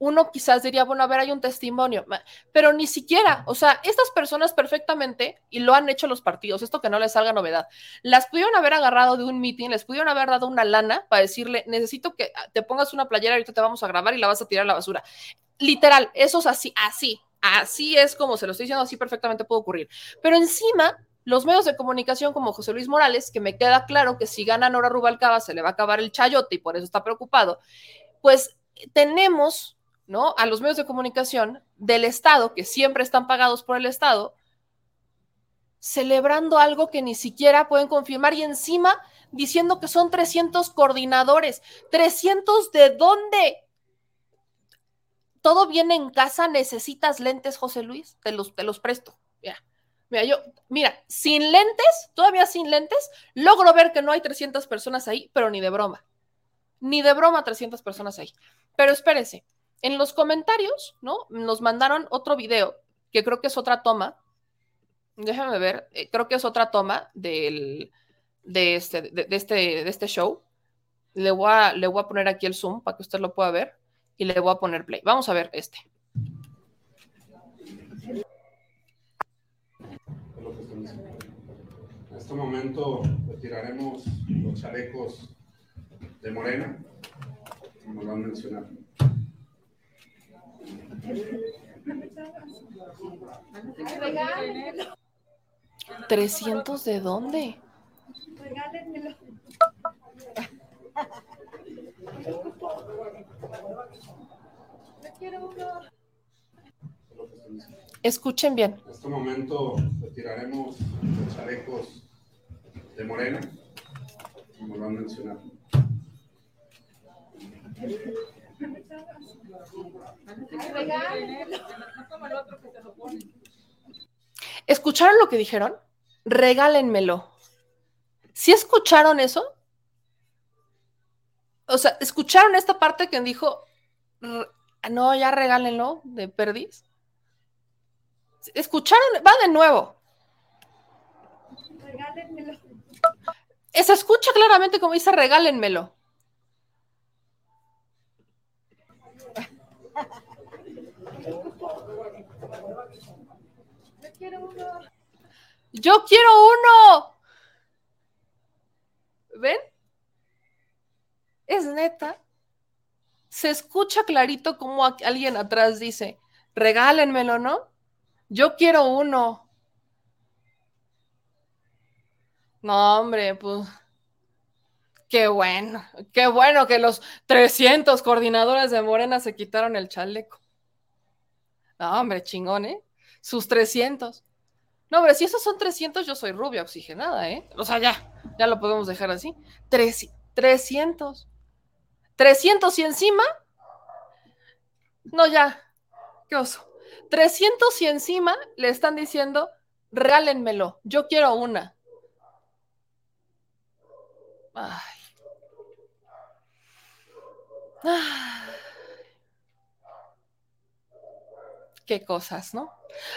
Uno quizás diría, bueno, a ver, hay un testimonio, pero ni siquiera, o sea, estas personas perfectamente, y lo han hecho los partidos, esto que no les salga novedad, las pudieron haber agarrado de un meeting, les pudieron haber dado una lana para decirle, necesito que te pongas una playera, ahorita te vamos a grabar y la vas a tirar a la basura. Literal, eso es así, así, así es como se lo estoy diciendo, así perfectamente puede ocurrir. Pero encima, los medios de comunicación como José Luis Morales, que me queda claro que si gana Nora Rubalcaba se le va a acabar el chayote y por eso está preocupado, pues tenemos ¿no? A los medios de comunicación del Estado, que siempre están pagados por el Estado, celebrando algo que ni siquiera pueden confirmar y encima diciendo que son 300 coordinadores. ¿300 de dónde? Todo viene en casa, necesitas lentes, José Luis, te los, te los presto. Mira, yo, mira, sin lentes, todavía sin lentes, logro ver que no hay 300 personas ahí, pero ni de broma. Ni de broma 300 personas ahí. Pero espérense, en los comentarios, ¿no? Nos mandaron otro video, que creo que es otra toma. Déjame ver, eh, creo que es otra toma este, este, de este show. Le voy, a, le voy a poner aquí el zoom para que usted lo pueda ver y le voy a poner play. Vamos a ver este. En este momento retiraremos los chalecos de Morena, como lo han mencionado. ¿300 de dónde? Escuchen bien. En este momento retiraremos los chalecos de Morena, como lo han mencionado. ¿Escucharon lo que dijeron? Regálenmelo. ¿Sí escucharon eso? O sea, ¿escucharon esta parte que dijo, no, ya regálenlo de perdiz? ¿Escucharon? Va de nuevo. Regálenmelo. Se escucha claramente como dice regálenmelo. Yo quiero uno. Yo quiero uno. ¿Ven? Es neta. Se escucha clarito como alguien atrás dice, regálenmelo, ¿no? Yo quiero uno. No, hombre, pues qué bueno, qué bueno que los 300 coordinadores de Morena se quitaron el chaleco. No, hombre, chingón, ¿eh? Sus 300. No, hombre, si esos son 300, yo soy rubia oxigenada, ¿eh? O sea, ya, ya lo podemos dejar así. 300. 300 y encima. No, ya. Qué oso. 300 y encima le están diciendo, regálenmelo, yo quiero una. Ay. Qué cosas, ¿no?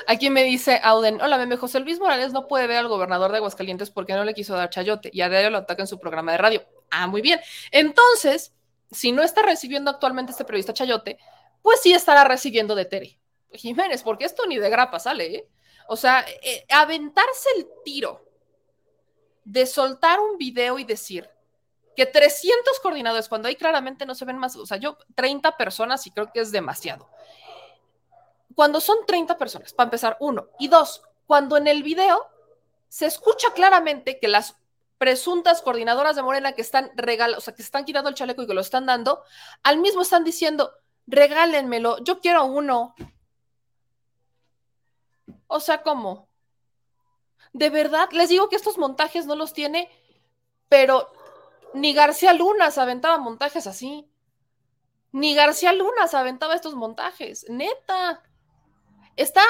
Aquí me dice Auden, hola, meme, José Luis Morales no puede ver al gobernador de Aguascalientes porque no le quiso dar chayote y a diario lo ataca en su programa de radio. Ah, muy bien. Entonces, si no está recibiendo actualmente este periodista chayote, pues sí estará recibiendo de Tere. Jiménez, porque esto ni de grapa sale, ¿eh? O sea, eh, aventarse el tiro de soltar un video y decir que 300 coordinadores, cuando ahí claramente no se ven más, o sea, yo 30 personas y creo que es demasiado. Cuando son 30 personas, para empezar, uno. Y dos, cuando en el video se escucha claramente que las presuntas coordinadoras de Morena que están regalando, o sea, que están quitando el chaleco y que lo están dando, al mismo están diciendo, regálenmelo, yo quiero uno. O sea, ¿cómo? De verdad, les digo que estos montajes no los tiene, pero ni García Luna se aventaba montajes así. Ni García Luna se aventaba estos montajes. Neta. Está,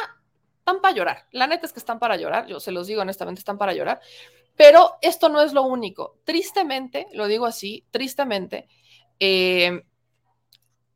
están para llorar. La neta es que están para llorar. Yo se los digo honestamente, están para llorar. Pero esto no es lo único. Tristemente, lo digo así, tristemente, eh,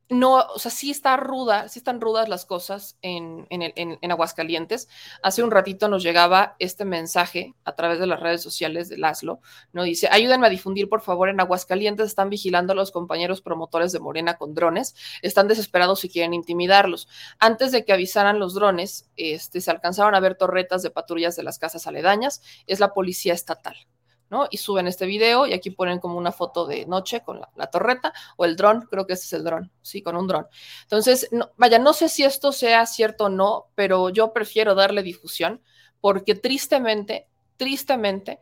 no, o sea, sí está ruda, sí están rudas las cosas en, en, Aguascalientes. Hace un ratito nos llegaba este mensaje a través de las redes sociales de Laszlo, ¿no? Dice, ayúdenme a difundir, por favor, en Aguascalientes están vigilando a los compañeros promotores de Morena con drones, están desesperados y quieren intimidarlos. Antes de que avisaran los drones, este, se alcanzaron a ver torretas de patrullas de las casas aledañas, es la policía estatal, ¿no? Y suben este video y aquí ponen como una foto de noche con la, torreta o el dron, creo que ese es el dron, sí, con un dron. Entonces, vaya, no sé si esto sea cierto o no, pero yo prefiero darle difusión porque tristemente, tristemente,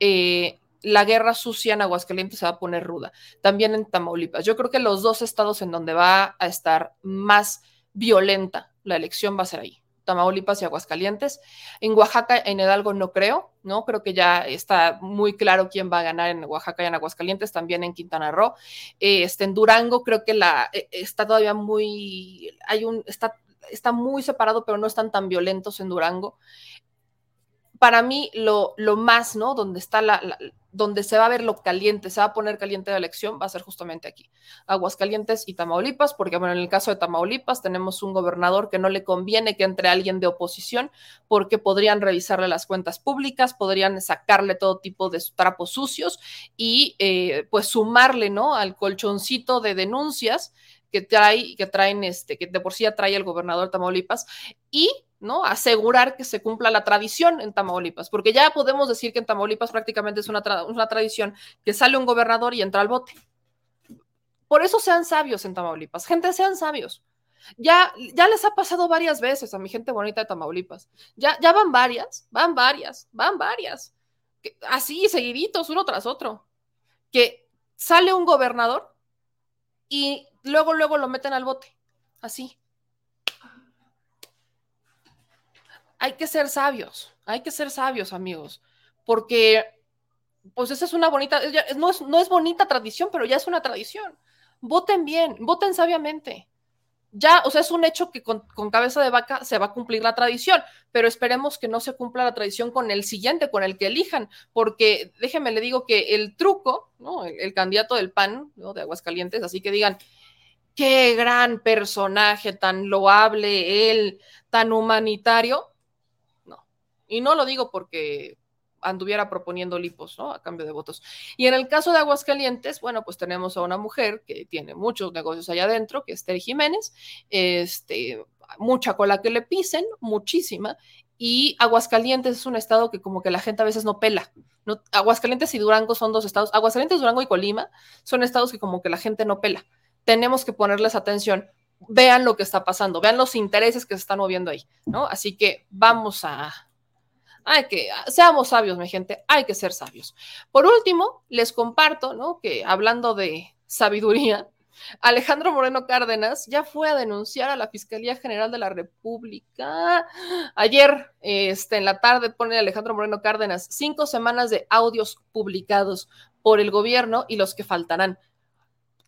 eh, la guerra sucia en Aguascalientes se va a poner ruda. También en Tamaulipas. Yo creo que los dos estados en donde va a estar más violenta la elección va a ser ahí. Tamaulipas y Aguascalientes. En Oaxaca, en Hidalgo no creo, ¿no? Creo que ya está muy claro quién va a ganar en Oaxaca y en Aguascalientes, también en Quintana Roo. este, en Durango creo que la, eh, está todavía muy, hay un, está, está muy separado, pero no están tan violentos en Durango. Para mí, lo, lo más, ¿no? Donde está la donde se va a ver lo caliente, se va a poner caliente la elección, va a ser justamente aquí, Aguascalientes y Tamaulipas, porque bueno, en el caso de Tamaulipas tenemos un gobernador que no le conviene que entre alguien de oposición, porque podrían revisarle las cuentas públicas, podrían sacarle todo tipo de trapos sucios y eh, pues sumarle, ¿no? Al colchoncito de denuncias que trae, que traen este, que de por sí ya trae el gobernador Tamaulipas y ¿no? Asegurar que se cumpla la tradición en Tamaulipas, porque ya podemos decir que en Tamaulipas prácticamente es una, una tradición que sale un gobernador y entra al bote. Por eso sean sabios en Tamaulipas, gente, sean sabios. Ya, ya les ha pasado varias veces a mi gente bonita de Tamaulipas. Ya, ya van varias, van varias, van varias. así, seguiditos, uno tras otro. Que sale un gobernador y luego, luego lo meten al bote. Así. Hay que ser sabios, hay que ser sabios, amigos, porque pues esa es una bonita, no es, no es bonita tradición, pero ya es una tradición. Voten bien, voten sabiamente. Ya, o sea, es un hecho que con, cabeza de vaca se va a cumplir la tradición, pero esperemos que no se cumpla la tradición con el siguiente, con el que elijan, porque déjenme le digo que el truco, ¿no? El, candidato del PAN, ¿no? De Aguascalientes, así que digan, qué gran personaje, tan loable él, tan humanitario, Y no lo digo porque anduviera proponiendo lipos, ¿no? A cambio de votos. Y en el caso de Aguascalientes, bueno, pues tenemos a una mujer que tiene muchos negocios allá adentro, que es Tere Jiménez, este, mucha cola que le pisen, muchísima, y Aguascalientes es un estado que como que la gente a veces no pela. No, Aguascalientes y Durango son dos estados, Aguascalientes, Durango y Colima son estados que como que la gente no pela. Tenemos que ponerles atención. Vean lo que está pasando, vean los intereses que se están moviendo ahí, ¿no? Así que vamos a, hay que, seamos sabios, mi gente, hay que ser sabios. Por último, les comparto, ¿no? Que hablando de sabiduría, Alejandro Moreno Cárdenas ya fue a denunciar a la Fiscalía General de la República. Ayer, este, en la tarde, pone Alejandro Moreno Cárdenas cinco semanas de audios publicados por el gobierno y los que faltarán.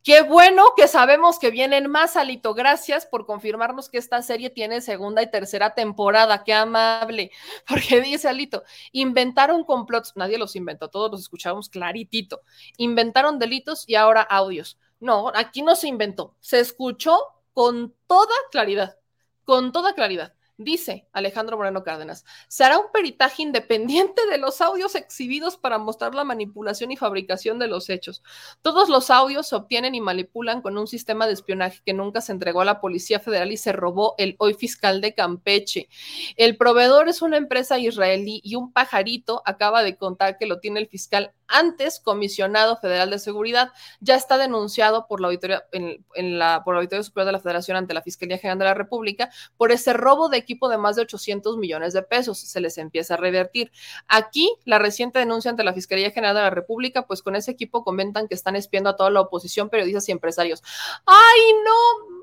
Qué bueno que sabemos que vienen más, Alito. Gracias por confirmarnos que esta serie tiene segunda y tercera temporada. Qué amable. Porque dice Alito, inventaron complots. Nadie los inventó, todos los escuchamos claritito. Inventaron delitos y ahora audios. No, aquí no se inventó, se escuchó con toda claridad, con toda claridad. Dice Alejandro Moreno Cárdenas, se hará un peritaje independiente de los audios exhibidos para mostrar la manipulación y fabricación de los hechos. Todos los audios se obtienen y manipulan con un sistema de espionaje que nunca se entregó a la Policía Federal y se robó el hoy fiscal de Campeche. El proveedor es una empresa israelí y un pajarito acaba de contar que lo tiene el fiscal antes comisionado federal de seguridad, ya está denunciado por la auditoría, en, la, por la Auditoría Superior de la Federación ante la Fiscalía General de la República por ese robo de equipo de más de 800 millones de pesos. Se les empieza a revertir. Aquí, la reciente denuncia ante la Fiscalía General de la República, pues con ese equipo comentan que están espiando a toda la oposición, periodistas y empresarios. ¡Ay, no!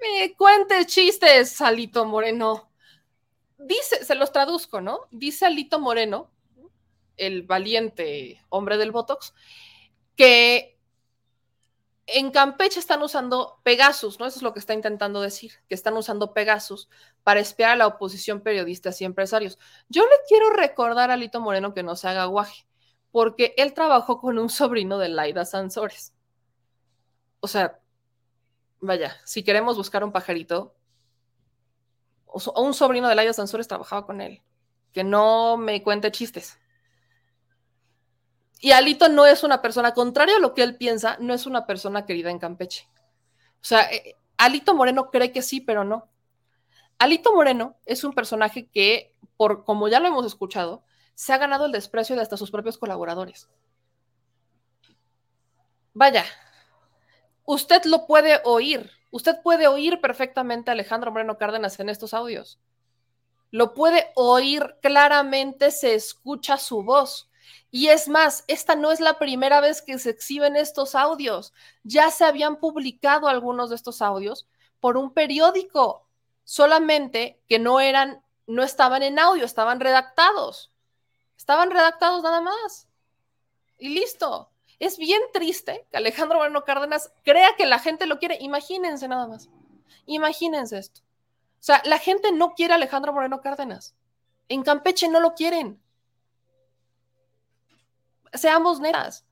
Me cuentes chistes, Salito Moreno. Dice, se los traduzco, ¿no? Dice Alito Moreno, el valiente hombre del Botox, que en Campeche están usando Pegasus, ¿no? Eso es lo que está intentando decir, que están usando Pegasus para espiar a la oposición periodistas y empresarios. Yo le quiero recordar a Lito Moreno que no se haga guaje, porque él trabajó con un sobrino de Laida Sansores. O sea, vaya, si queremos buscar un pajarito, o un sobrino de Laida Sansores trabajaba con él. Que no me cuente chistes. Y Alito no es una persona, contrario a lo que él piensa, no es una persona querida en Campeche. O sea, eh, Alito Moreno cree que sí, pero no. Alito Moreno es un personaje que, por como ya lo hemos escuchado, se ha ganado el desprecio de hasta sus propios colaboradores. Vaya, usted lo puede oír, usted puede oír perfectamente a Alejandro Moreno Cárdenas en estos audios. Lo puede oír claramente, se escucha su voz. Y es más, esta no es la primera vez que se exhiben estos audios. Ya se habían publicado algunos de estos audios por un periódico, solamente que no eran, no estaban en audio, estaban redactados. Estaban redactados nada más. Y listo. Es bien triste que Alejandro Moreno Cárdenas crea que la gente lo quiere. Imagínense nada más. Imagínense esto. O sea, la gente no quiere a Alejandro Moreno Cárdenas. En Campeche no lo quieren seamos netas.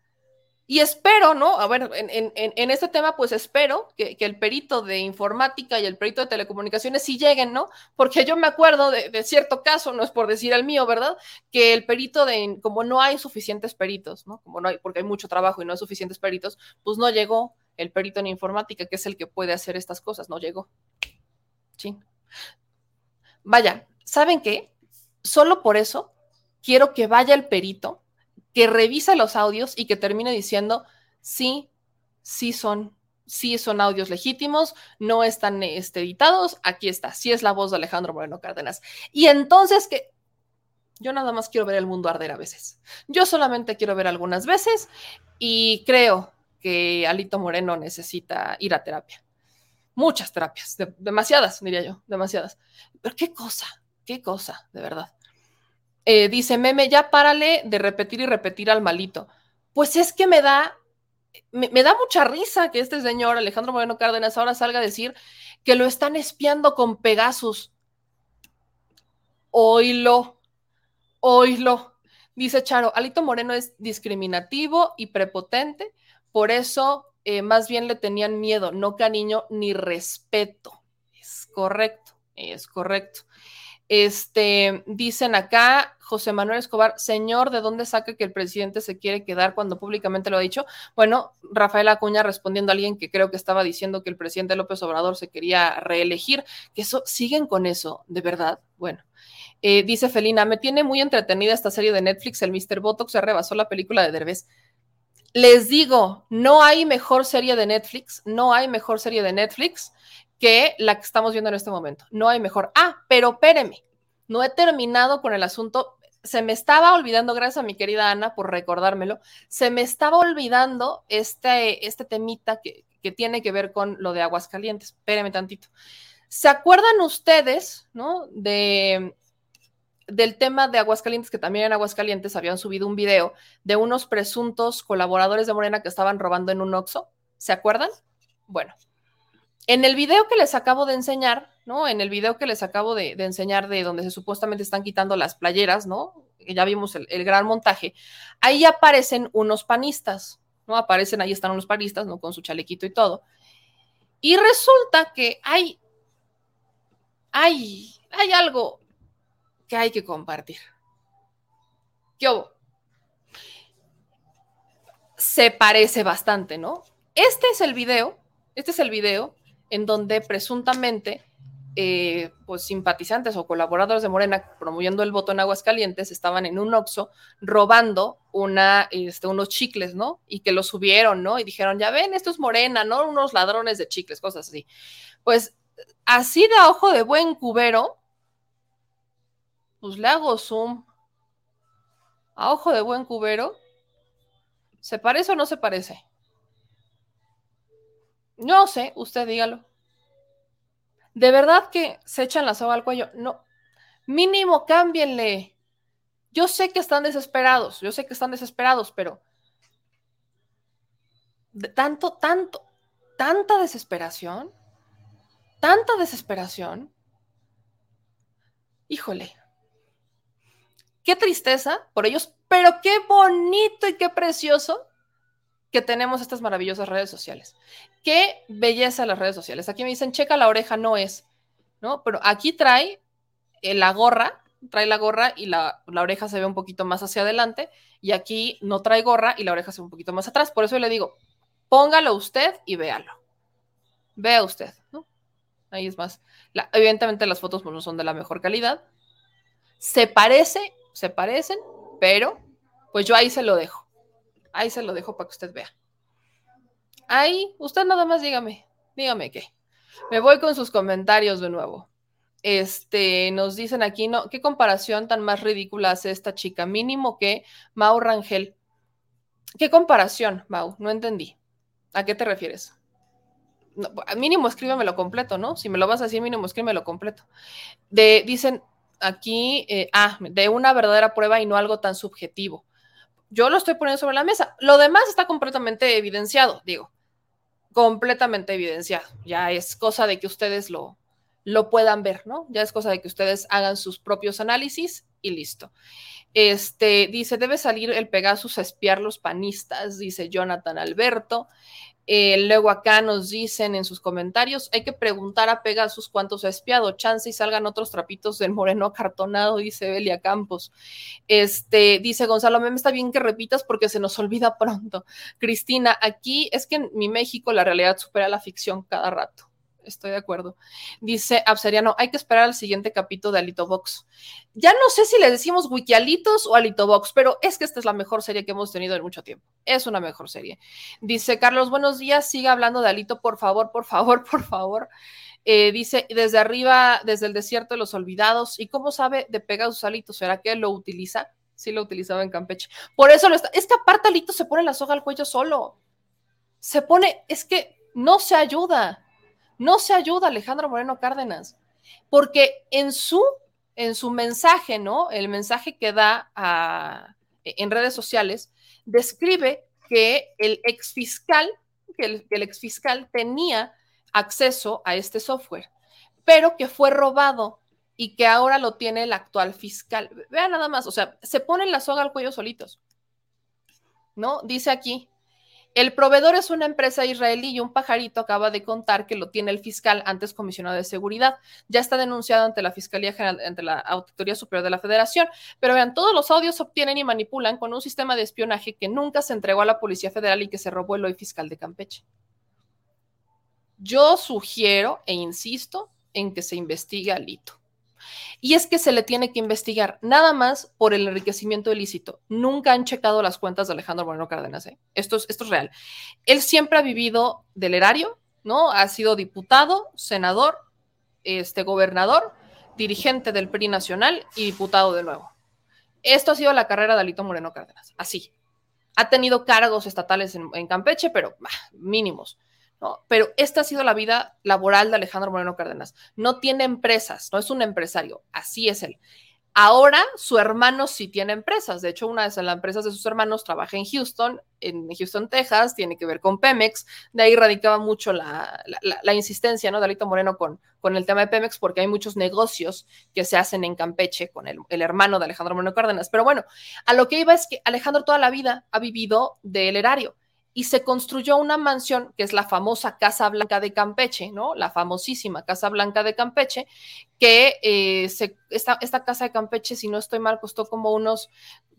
Y espero, ¿no? A ver, en, este tema, pues espero que, el perito de informática y el perito de telecomunicaciones sí lleguen, ¿no? Porque yo me acuerdo de, cierto caso, no es por decir el mío, ¿verdad? Que el perito de, como no hay suficientes peritos, ¿no? Como no hay, porque hay mucho trabajo y no hay suficientes peritos, pues no llegó el perito en informática, que es el que puede hacer estas cosas, no llegó. Sí. Vaya, ¿saben qué? Solo por eso quiero que vaya el perito que revisa los audios y que termine diciendo, sí, sí son, sí son audios legítimos, no están este, editados, aquí está, sí es la voz de Alejandro Moreno Cárdenas. Y entonces que yo nada más quiero ver el mundo arder a veces. Yo solamente quiero ver algunas veces y creo que Alito Moreno necesita ir a terapia. Muchas terapias, demasiadas, diría yo, demasiadas. Pero qué cosa, qué cosa, de verdad. Eh, dice Meme, ya párale de repetir y repetir al malito. Pues es que me da, me, da mucha risa que este señor Alejandro Moreno Cárdenas ahora salga a decir que lo están espiando con Pegasus. Oílo, oílo. Dice Charo, Alito Moreno es discriminativo y prepotente, por eso eh, más bien le tenían miedo, no cariño ni respeto. Es correcto, es correcto. Este, dicen acá, José Manuel Escobar, señor, ¿de dónde saca que el presidente se quiere quedar cuando públicamente lo ha dicho? Bueno, Rafael Acuña respondiendo a alguien que creo que estaba diciendo que el presidente López Obrador se quería reelegir, que eso, siguen con eso, de verdad. Bueno, eh, dice Felina, me tiene muy entretenida esta serie de Netflix, el Mr. Botox se rebasó la película de Derbez. Les digo, no hay mejor serie de Netflix, no hay mejor serie de Netflix que la que estamos viendo en este momento. No hay mejor. Ah, pero espéreme, no he terminado con el asunto. Se me estaba olvidando, gracias a mi querida Ana por recordármelo, se me estaba olvidando este, este temita que, que tiene que ver con lo de Aguascalientes. Espéreme tantito. ¿Se acuerdan ustedes, no? De del tema de Aguascalientes, que también en Aguascalientes habían subido un video de unos presuntos colaboradores de Morena que estaban robando en un Oxxo. ¿Se acuerdan? Bueno, en el video que les acabo de enseñar, ¿no? En el video que les acabo de, enseñar de donde se supuestamente están quitando las playeras, ¿no? Ya vimos el, gran montaje. Ahí aparecen unos panistas, ¿no? Aparecen, ahí están unos panistas, ¿no? Con su chalequito y todo. Y resulta que hay, hay, hay algo que hay que compartir. ¿Qué hubo? Se parece bastante, ¿no? Este es el video, este es el video en donde presuntamente eh, pues simpatizantes o colaboradores de Morena promoviendo el voto en Aguascalientes estaban en un Oxxo robando este, unos chicles, ¿no? Y que los subieron, ¿no? Y dijeron, ya ven, esto es Morena, ¿no? Unos ladrones de chicles, cosas así. Pues así de ojo de buen cubero, pues le hago zoom a ojo de buen cubero. ¿Se parece o no se parece? No sé, usted dígalo. ¿De verdad que se echan la soga al cuello? No. Mínimo cámbienle. Yo sé que están desesperados, yo sé que están desesperados, pero de tanto, tanto, tanta desesperación, tanta desesperación. Híjole, Qué tristeza por ellos, pero qué bonito y qué precioso que tenemos estas maravillosas redes sociales. Qué belleza las redes sociales. Aquí me dicen, checa la oreja, no es, ¿no? Pero aquí trae eh, la gorra, trae la gorra y la, la, oreja se ve un poquito más hacia adelante, y aquí no trae gorra y la oreja se ve un poquito más atrás. Por eso le digo, póngalo usted y véalo. Vea usted, ¿no? Ahí es más. Evidentemente las fotos pues, no son de la mejor calidad. Se parece se parecen, pero pues yo ahí se lo dejo. Ahí se lo dejo para que usted vea. Ahí, usted nada más dígame, dígame qué. Me voy con sus comentarios de nuevo. Este, nos dicen aquí, ¿no? ¿Qué comparación tan más ridícula hace esta chica? Mínimo que Mau Rangel. ¿Qué comparación, Mau? No entendí. ¿A qué te refieres? mínimo escríbemelo completo, ¿no? Si me lo vas a decir, mínimo escríbemelo completo. De, dicen, aquí, eh, ah, de una verdadera prueba y no algo tan subjetivo. Yo lo estoy poniendo sobre la mesa. Lo demás está completamente evidenciado, digo, completamente evidenciado. Ya es cosa de que ustedes lo, lo puedan ver, ¿no? Ya es cosa de que ustedes hagan sus propios análisis y listo. Este dice: debe salir el Pegasus a espiar los panistas, dice Jonathan Alberto. Eh, luego acá nos dicen en sus comentarios, hay que preguntar a Pegasus cuántos ha espiado, chance y salgan otros trapitos del moreno acartonado, dice Belia Campos. Este, dice Gonzalo, me está bien que repitas porque se nos olvida pronto. Cristina, aquí es que en mi México la realidad supera la ficción cada rato estoy de acuerdo. Dice Abseriano, hay que esperar al siguiente capítulo de Alito Box. Ya no sé si le decimos Wikialitos o Alito Box, pero es que esta es la mejor serie que hemos tenido en mucho tiempo. Es una mejor serie. Dice Carlos, buenos días, siga hablando de Alito, por favor, por favor, por favor. Eh, dice, desde arriba, desde el desierto de los olvidados. ¿Y cómo sabe de Pegasus Alito? ¿Será que lo utiliza? Sí, lo utilizaba en Campeche. Por eso lo está. Es que aparte Alito se pone la soga al cuello solo. Se pone, es que no se ayuda no se ayuda Alejandro Moreno Cárdenas, porque en su, en su mensaje, ¿no? El mensaje que da en redes sociales, describe que el exfiscal, que el, que el tenía acceso a este software, pero que fue robado y que ahora lo tiene el actual fiscal. Vean nada más, o sea, se ponen la soga al cuello solitos. ¿No? Dice aquí, El proveedor es una empresa israelí y un pajarito acaba de contar que lo tiene el fiscal antes comisionado de seguridad. Ya está denunciado ante la Fiscalía General, ante la Auditoría Superior de la Federación. Pero vean, todos los audios se obtienen y manipulan con un sistema de espionaje que nunca se entregó a la Policía Federal y que se robó el hoy fiscal de Campeche. Yo sugiero e insisto en que se investigue a Lito. Y es que se le tiene que investigar nada más por el enriquecimiento ilícito. Nunca han checado las cuentas de Alejandro Moreno Cárdenas. ¿eh? Esto, es, esto es real. Él siempre ha vivido del erario, ¿no? Ha sido diputado, senador, este, gobernador, dirigente del PRI nacional y diputado de nuevo. Esto ha sido la carrera de Alito Moreno Cárdenas. Así. Ha tenido cargos estatales en, Campeche, pero mínimos. Pero esta ha sido la vida laboral de Alejandro Moreno Cárdenas. No tiene empresas, no es un empresario, así es él. Ahora su hermano sí tiene empresas. De hecho, una de las empresas de sus hermanos trabaja en Houston, en Houston, Texas, tiene que ver con Pemex. De ahí radicaba mucho la, insistencia, ¿no? De Alito Moreno con, con el tema de Pemex, porque hay muchos negocios que se hacen en Campeche con el, el, hermano de Alejandro Moreno Cárdenas. Pero bueno, a lo que iba es que Alejandro toda la vida ha vivido del erario y se construyó una mansión que es la famosa Casa Blanca de Campeche, ¿no? La famosísima Casa Blanca de Campeche, que eh, esta, casa de Campeche, si no estoy mal, costó como unos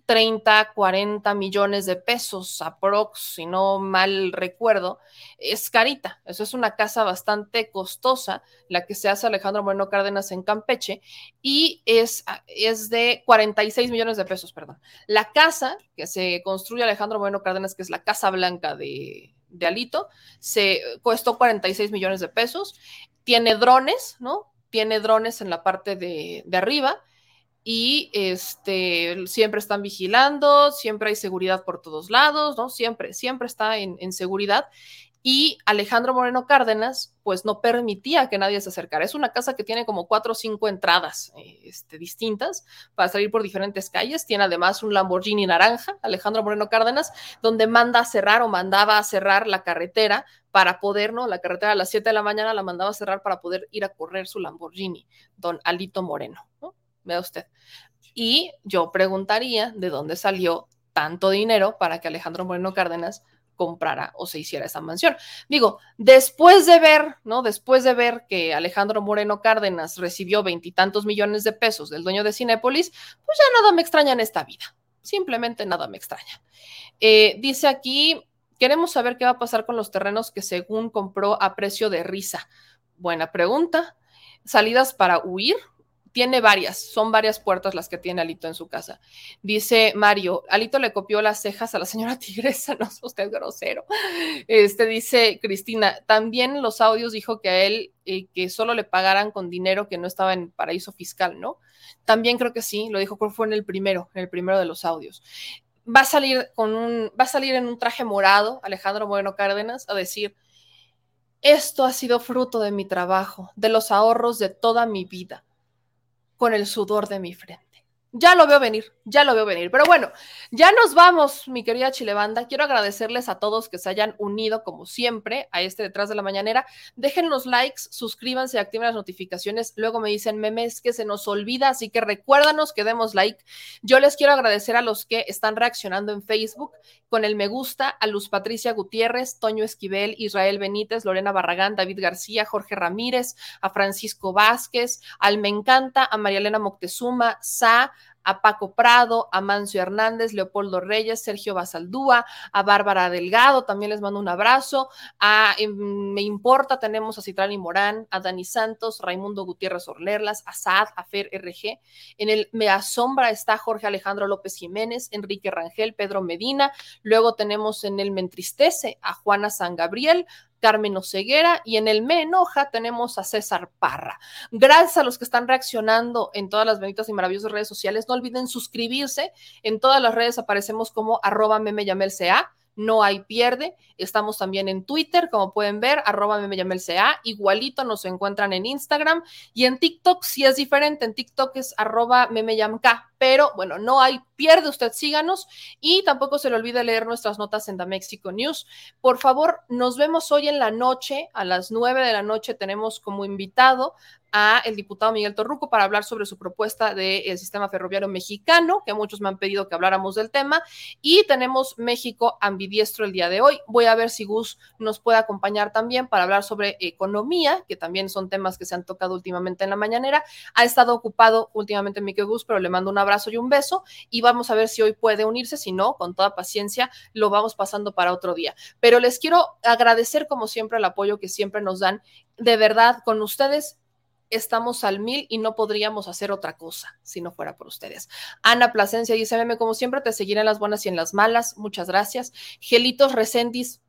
30, 40 millones de pesos, aprox, si no mal recuerdo, es carita. Eso es una casa bastante costosa, la que se hace Alejandro Moreno Cárdenas en Campeche, y es, es de 46 millones de pesos, perdón. La casa que se construye Alejandro Moreno Cárdenas, que es la Casa Blanca de, de Alito, se costó 46 millones de pesos. Tiene drones, ¿no? Tiene drones en la parte de, de arriba y este, siempre están vigilando, siempre hay seguridad por todos lados, ¿no? Siempre, siempre está en, seguridad. Y Alejandro Moreno Cárdenas, pues no permitía que nadie se acercara. Es una casa que tiene como cuatro o cinco entradas este, distintas para salir por diferentes calles. Tiene además un Lamborghini naranja, Alejandro Moreno Cárdenas, donde manda a cerrar o mandaba a cerrar la carretera para poder, ¿no? La carretera a las 7 de la mañana la mandaba a cerrar para poder ir a correr su Lamborghini, don Alito Moreno, ¿no? vea usted. Y yo preguntaría de dónde salió tanto dinero para que Alejandro Moreno Cárdenas comprara o se hiciera esa mansión. Digo, después de ver, ¿no? Después de ver que Alejandro Moreno Cárdenas recibió veintitantos millones de pesos del dueño de Cinépolis, pues ya nada me extraña en esta vida. Simplemente nada me extraña. Eh, dice aquí, queremos saber qué va a pasar con los terrenos que según compró a precio de risa. Buena pregunta. Salidas para huir, tiene varias, son varias puertas las que tiene Alito en su casa. Dice Mario, Alito le copió las cejas a la señora Tigresa, no es usted grosero. Este dice Cristina, también los audios dijo que a él eh, que solo le pagaran con dinero que no estaba en paraíso fiscal, ¿no? También creo que sí, lo dijo, creo fue en el primero, en el primero de los audios. Va a salir con un, va a salir en un traje morado, Alejandro Moreno Cárdenas, a decir, esto ha sido fruto de mi trabajo, de los ahorros de toda mi vida con el sudor de mi frente. Ya lo veo venir, ya lo veo venir. Pero bueno, ya nos vamos, mi querida Chilebanda. Quiero agradecerles a todos que se hayan unido, como siempre, a este detrás de la mañanera. Dejen los likes, suscríbanse, activen las notificaciones. Luego me dicen memes que se nos olvida, así que recuérdanos que demos like. Yo les quiero agradecer a los que están reaccionando en Facebook con el me gusta, a Luz Patricia Gutiérrez, Toño Esquivel, Israel Benítez, Lorena Barragán, David García, Jorge Ramírez, a Francisco Vázquez, al Me Encanta, a María Elena Moctezuma, Sa, a Paco Prado, a Mancio Hernández, Leopoldo Reyes, Sergio Basaldúa, a Bárbara Delgado, también les mando un abrazo, a em, Me Importa, tenemos a Citrani Morán, a Dani Santos, Raimundo Gutiérrez Orlerlas, a Saad, a Fer RG, en el Me Asombra está Jorge Alejandro López Jiménez, Enrique Rangel, Pedro Medina, luego tenemos en el Me Entristece a Juana San Gabriel, Carmen Oceguera y en el Me Enoja tenemos a César Parra. Gracias a los que están reaccionando en todas las bonitas y maravillosas redes sociales. No olviden suscribirse. En todas las redes aparecemos como arroba memeyamelsea no hay pierde. Estamos también en Twitter, como pueden ver, arroba CA. Igualito nos encuentran en Instagram y en TikTok si es diferente. En TikTok es arroba memeyamk. Pero bueno, no hay pierde, usted síganos y tampoco se le olvide leer nuestras notas en The Mexico News. Por favor, nos vemos hoy en la noche, a las nueve de la noche tenemos como invitado a el diputado Miguel Torruco para hablar sobre su propuesta del sistema ferroviario mexicano, que muchos me han pedido que habláramos del tema. Y tenemos México ambidiestro el día de hoy. Voy a ver si Gus nos puede acompañar también para hablar sobre economía, que también son temas que se han tocado últimamente en la mañanera. Ha estado ocupado últimamente Miguel Gus, pero le mando un abrazo y un beso y vamos a ver si hoy puede unirse. Si no, con toda paciencia, lo vamos pasando para otro día. Pero les quiero agradecer, como siempre, el apoyo que siempre nos dan. De verdad, con ustedes estamos al mil y no podríamos hacer otra cosa si no fuera por ustedes. Ana Plasencia dice, meme, como siempre te seguiré en las buenas y en las malas. Muchas gracias. Gelitos Recendis,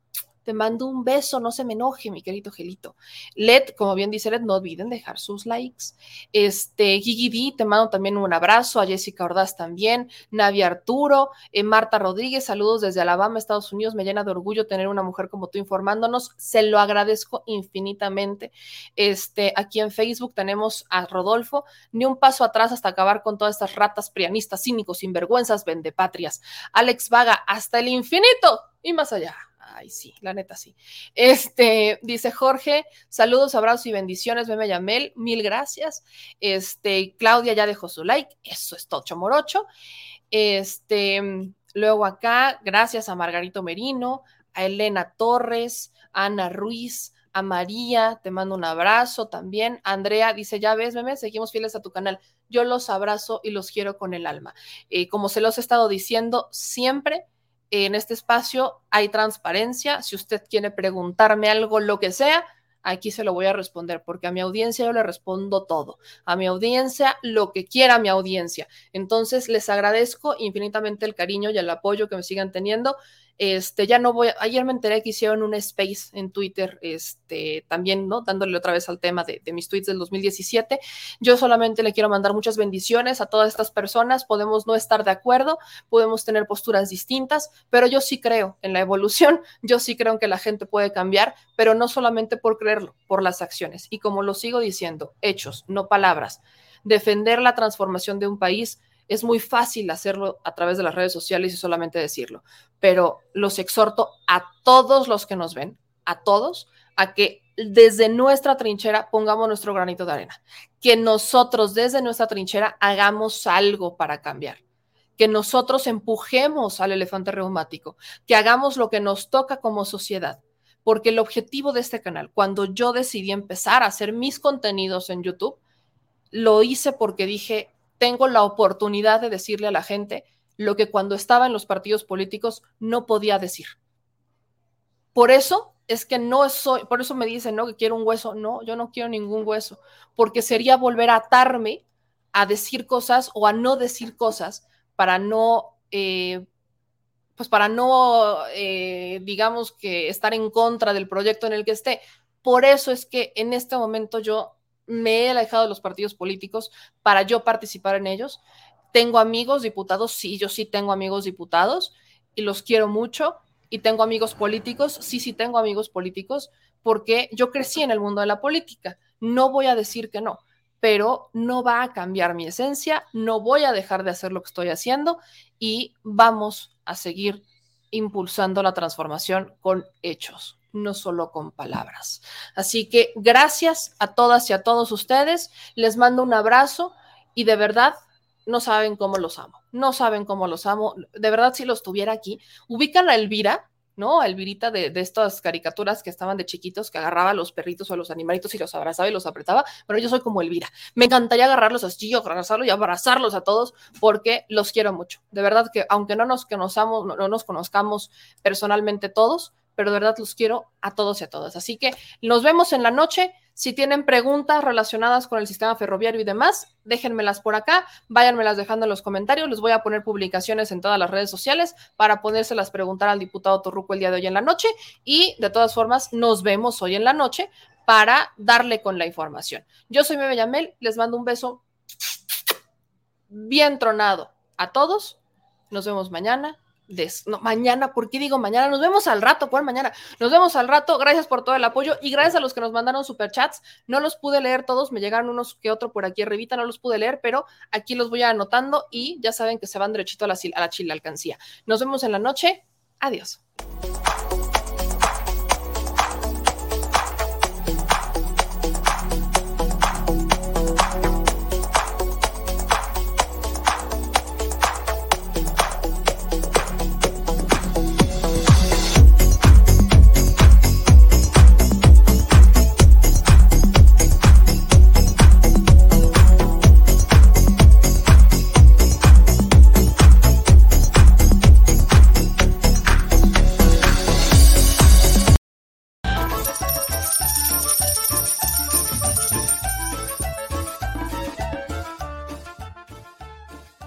te mando un beso, no se me enoje, mi querido Gelito. Led, como bien dice Led, no olviden dejar sus likes. Este, Gigi D, te mando también un abrazo. A Jessica Ordaz también. Navi Arturo, eh, Marta Rodríguez, saludos desde Alabama, Estados Unidos. Me llena de orgullo tener una mujer como tú informándonos. Se lo agradezco infinitamente. Este, aquí en Facebook tenemos a Rodolfo. Ni un paso atrás hasta acabar con todas estas ratas prianistas, cínicos, sinvergüenzas, vendepatrias. Alex Vaga, hasta el infinito y más allá. Ay, sí, la neta sí. Este, dice Jorge, saludos, abrazos y bendiciones, Meme Yamel, mil gracias. Este, Claudia ya dejó su like, eso es tocho morocho. Este, luego acá, gracias a Margarito Merino, a Elena Torres, a Ana Ruiz, a María, te mando un abrazo también. Andrea dice, ya ves, meme, seguimos fieles a tu canal. Yo los abrazo y los quiero con el alma. Eh, como se los he estado diciendo siempre, en este espacio hay transparencia. Si usted quiere preguntarme algo, lo que sea, aquí se lo voy a responder, porque a mi audiencia yo le respondo todo. A mi audiencia, lo que quiera mi audiencia. Entonces, les agradezco infinitamente el cariño y el apoyo que me sigan teniendo. Este, ya no voy, ayer me enteré que hicieron un space en Twitter, este, también, ¿no? Dándole otra vez al tema de, de, mis tweets del 2017. Yo solamente le quiero mandar muchas bendiciones a todas estas personas. Podemos no estar de acuerdo, podemos tener posturas distintas, pero yo sí creo en la evolución, yo sí creo en que la gente puede cambiar, pero no solamente por creerlo, por las acciones. Y como lo sigo diciendo, hechos, no palabras. Defender la transformación de un país es muy fácil hacerlo a través de las redes sociales y solamente decirlo, pero los exhorto a todos los que nos ven, a todos, a que desde nuestra trinchera pongamos nuestro granito de arena, que nosotros desde nuestra trinchera hagamos algo para cambiar, que nosotros empujemos al elefante reumático, que hagamos lo que nos toca como sociedad, porque el objetivo de este canal, cuando yo decidí empezar a hacer mis contenidos en YouTube, lo hice porque dije, tengo la oportunidad de decirle a la gente lo que cuando estaba en los partidos políticos no podía decir. Por eso es que no soy, por eso me dicen, ¿no? Que quiero un hueso. No, yo no quiero ningún hueso, porque sería volver a atarme a decir cosas o a no decir cosas para no, eh, pues para no, eh, digamos que estar en contra del proyecto en el que esté. Por eso es que en este momento yo me he alejado de los partidos políticos para yo participar en ellos. Tengo amigos diputados, sí, yo sí tengo amigos diputados y los quiero mucho. Y tengo amigos políticos, sí, sí tengo amigos políticos, porque yo crecí en el mundo de la política. No voy a decir que no, pero no va a cambiar mi esencia, no voy a dejar de hacer lo que estoy haciendo y vamos a seguir impulsando la transformación con hechos no solo con palabras. Así que gracias a todas y a todos ustedes. Les mando un abrazo y de verdad no saben cómo los amo. No saben cómo los amo. De verdad, si los tuviera aquí, ubican a Elvira, ¿no? A Elvirita de, de, estas caricaturas que estaban de chiquitos, que agarraba a los perritos o a los animalitos y los abrazaba y los apretaba. Pero yo soy como Elvira. Me encantaría agarrarlos así, abrazarlos y abrazarlos a todos porque los quiero mucho. De verdad que aunque no nos no nos conozcamos personalmente todos, pero de verdad los quiero a todos y a todas. Así que nos vemos en la noche. Si tienen preguntas relacionadas con el sistema ferroviario y demás, déjenmelas por acá, váyanmelas dejando en los comentarios. Les voy a poner publicaciones en todas las redes sociales para podérselas preguntar al diputado Torruco el día de hoy en la noche. Y de todas formas, nos vemos hoy en la noche para darle con la información. Yo soy Meme Yamel, les mando un beso bien tronado a todos. Nos vemos mañana mañana, ¿por qué digo mañana? Nos vemos al rato, ¿cuál mañana? Nos vemos al rato, gracias por todo el apoyo y gracias a los que nos mandaron superchats. No los pude leer todos, me llegaron unos que otro por aquí arribita, no los pude leer, pero aquí los voy anotando y ya saben que se van derechito a la, a la chile alcancía. Nos vemos en la noche, adiós.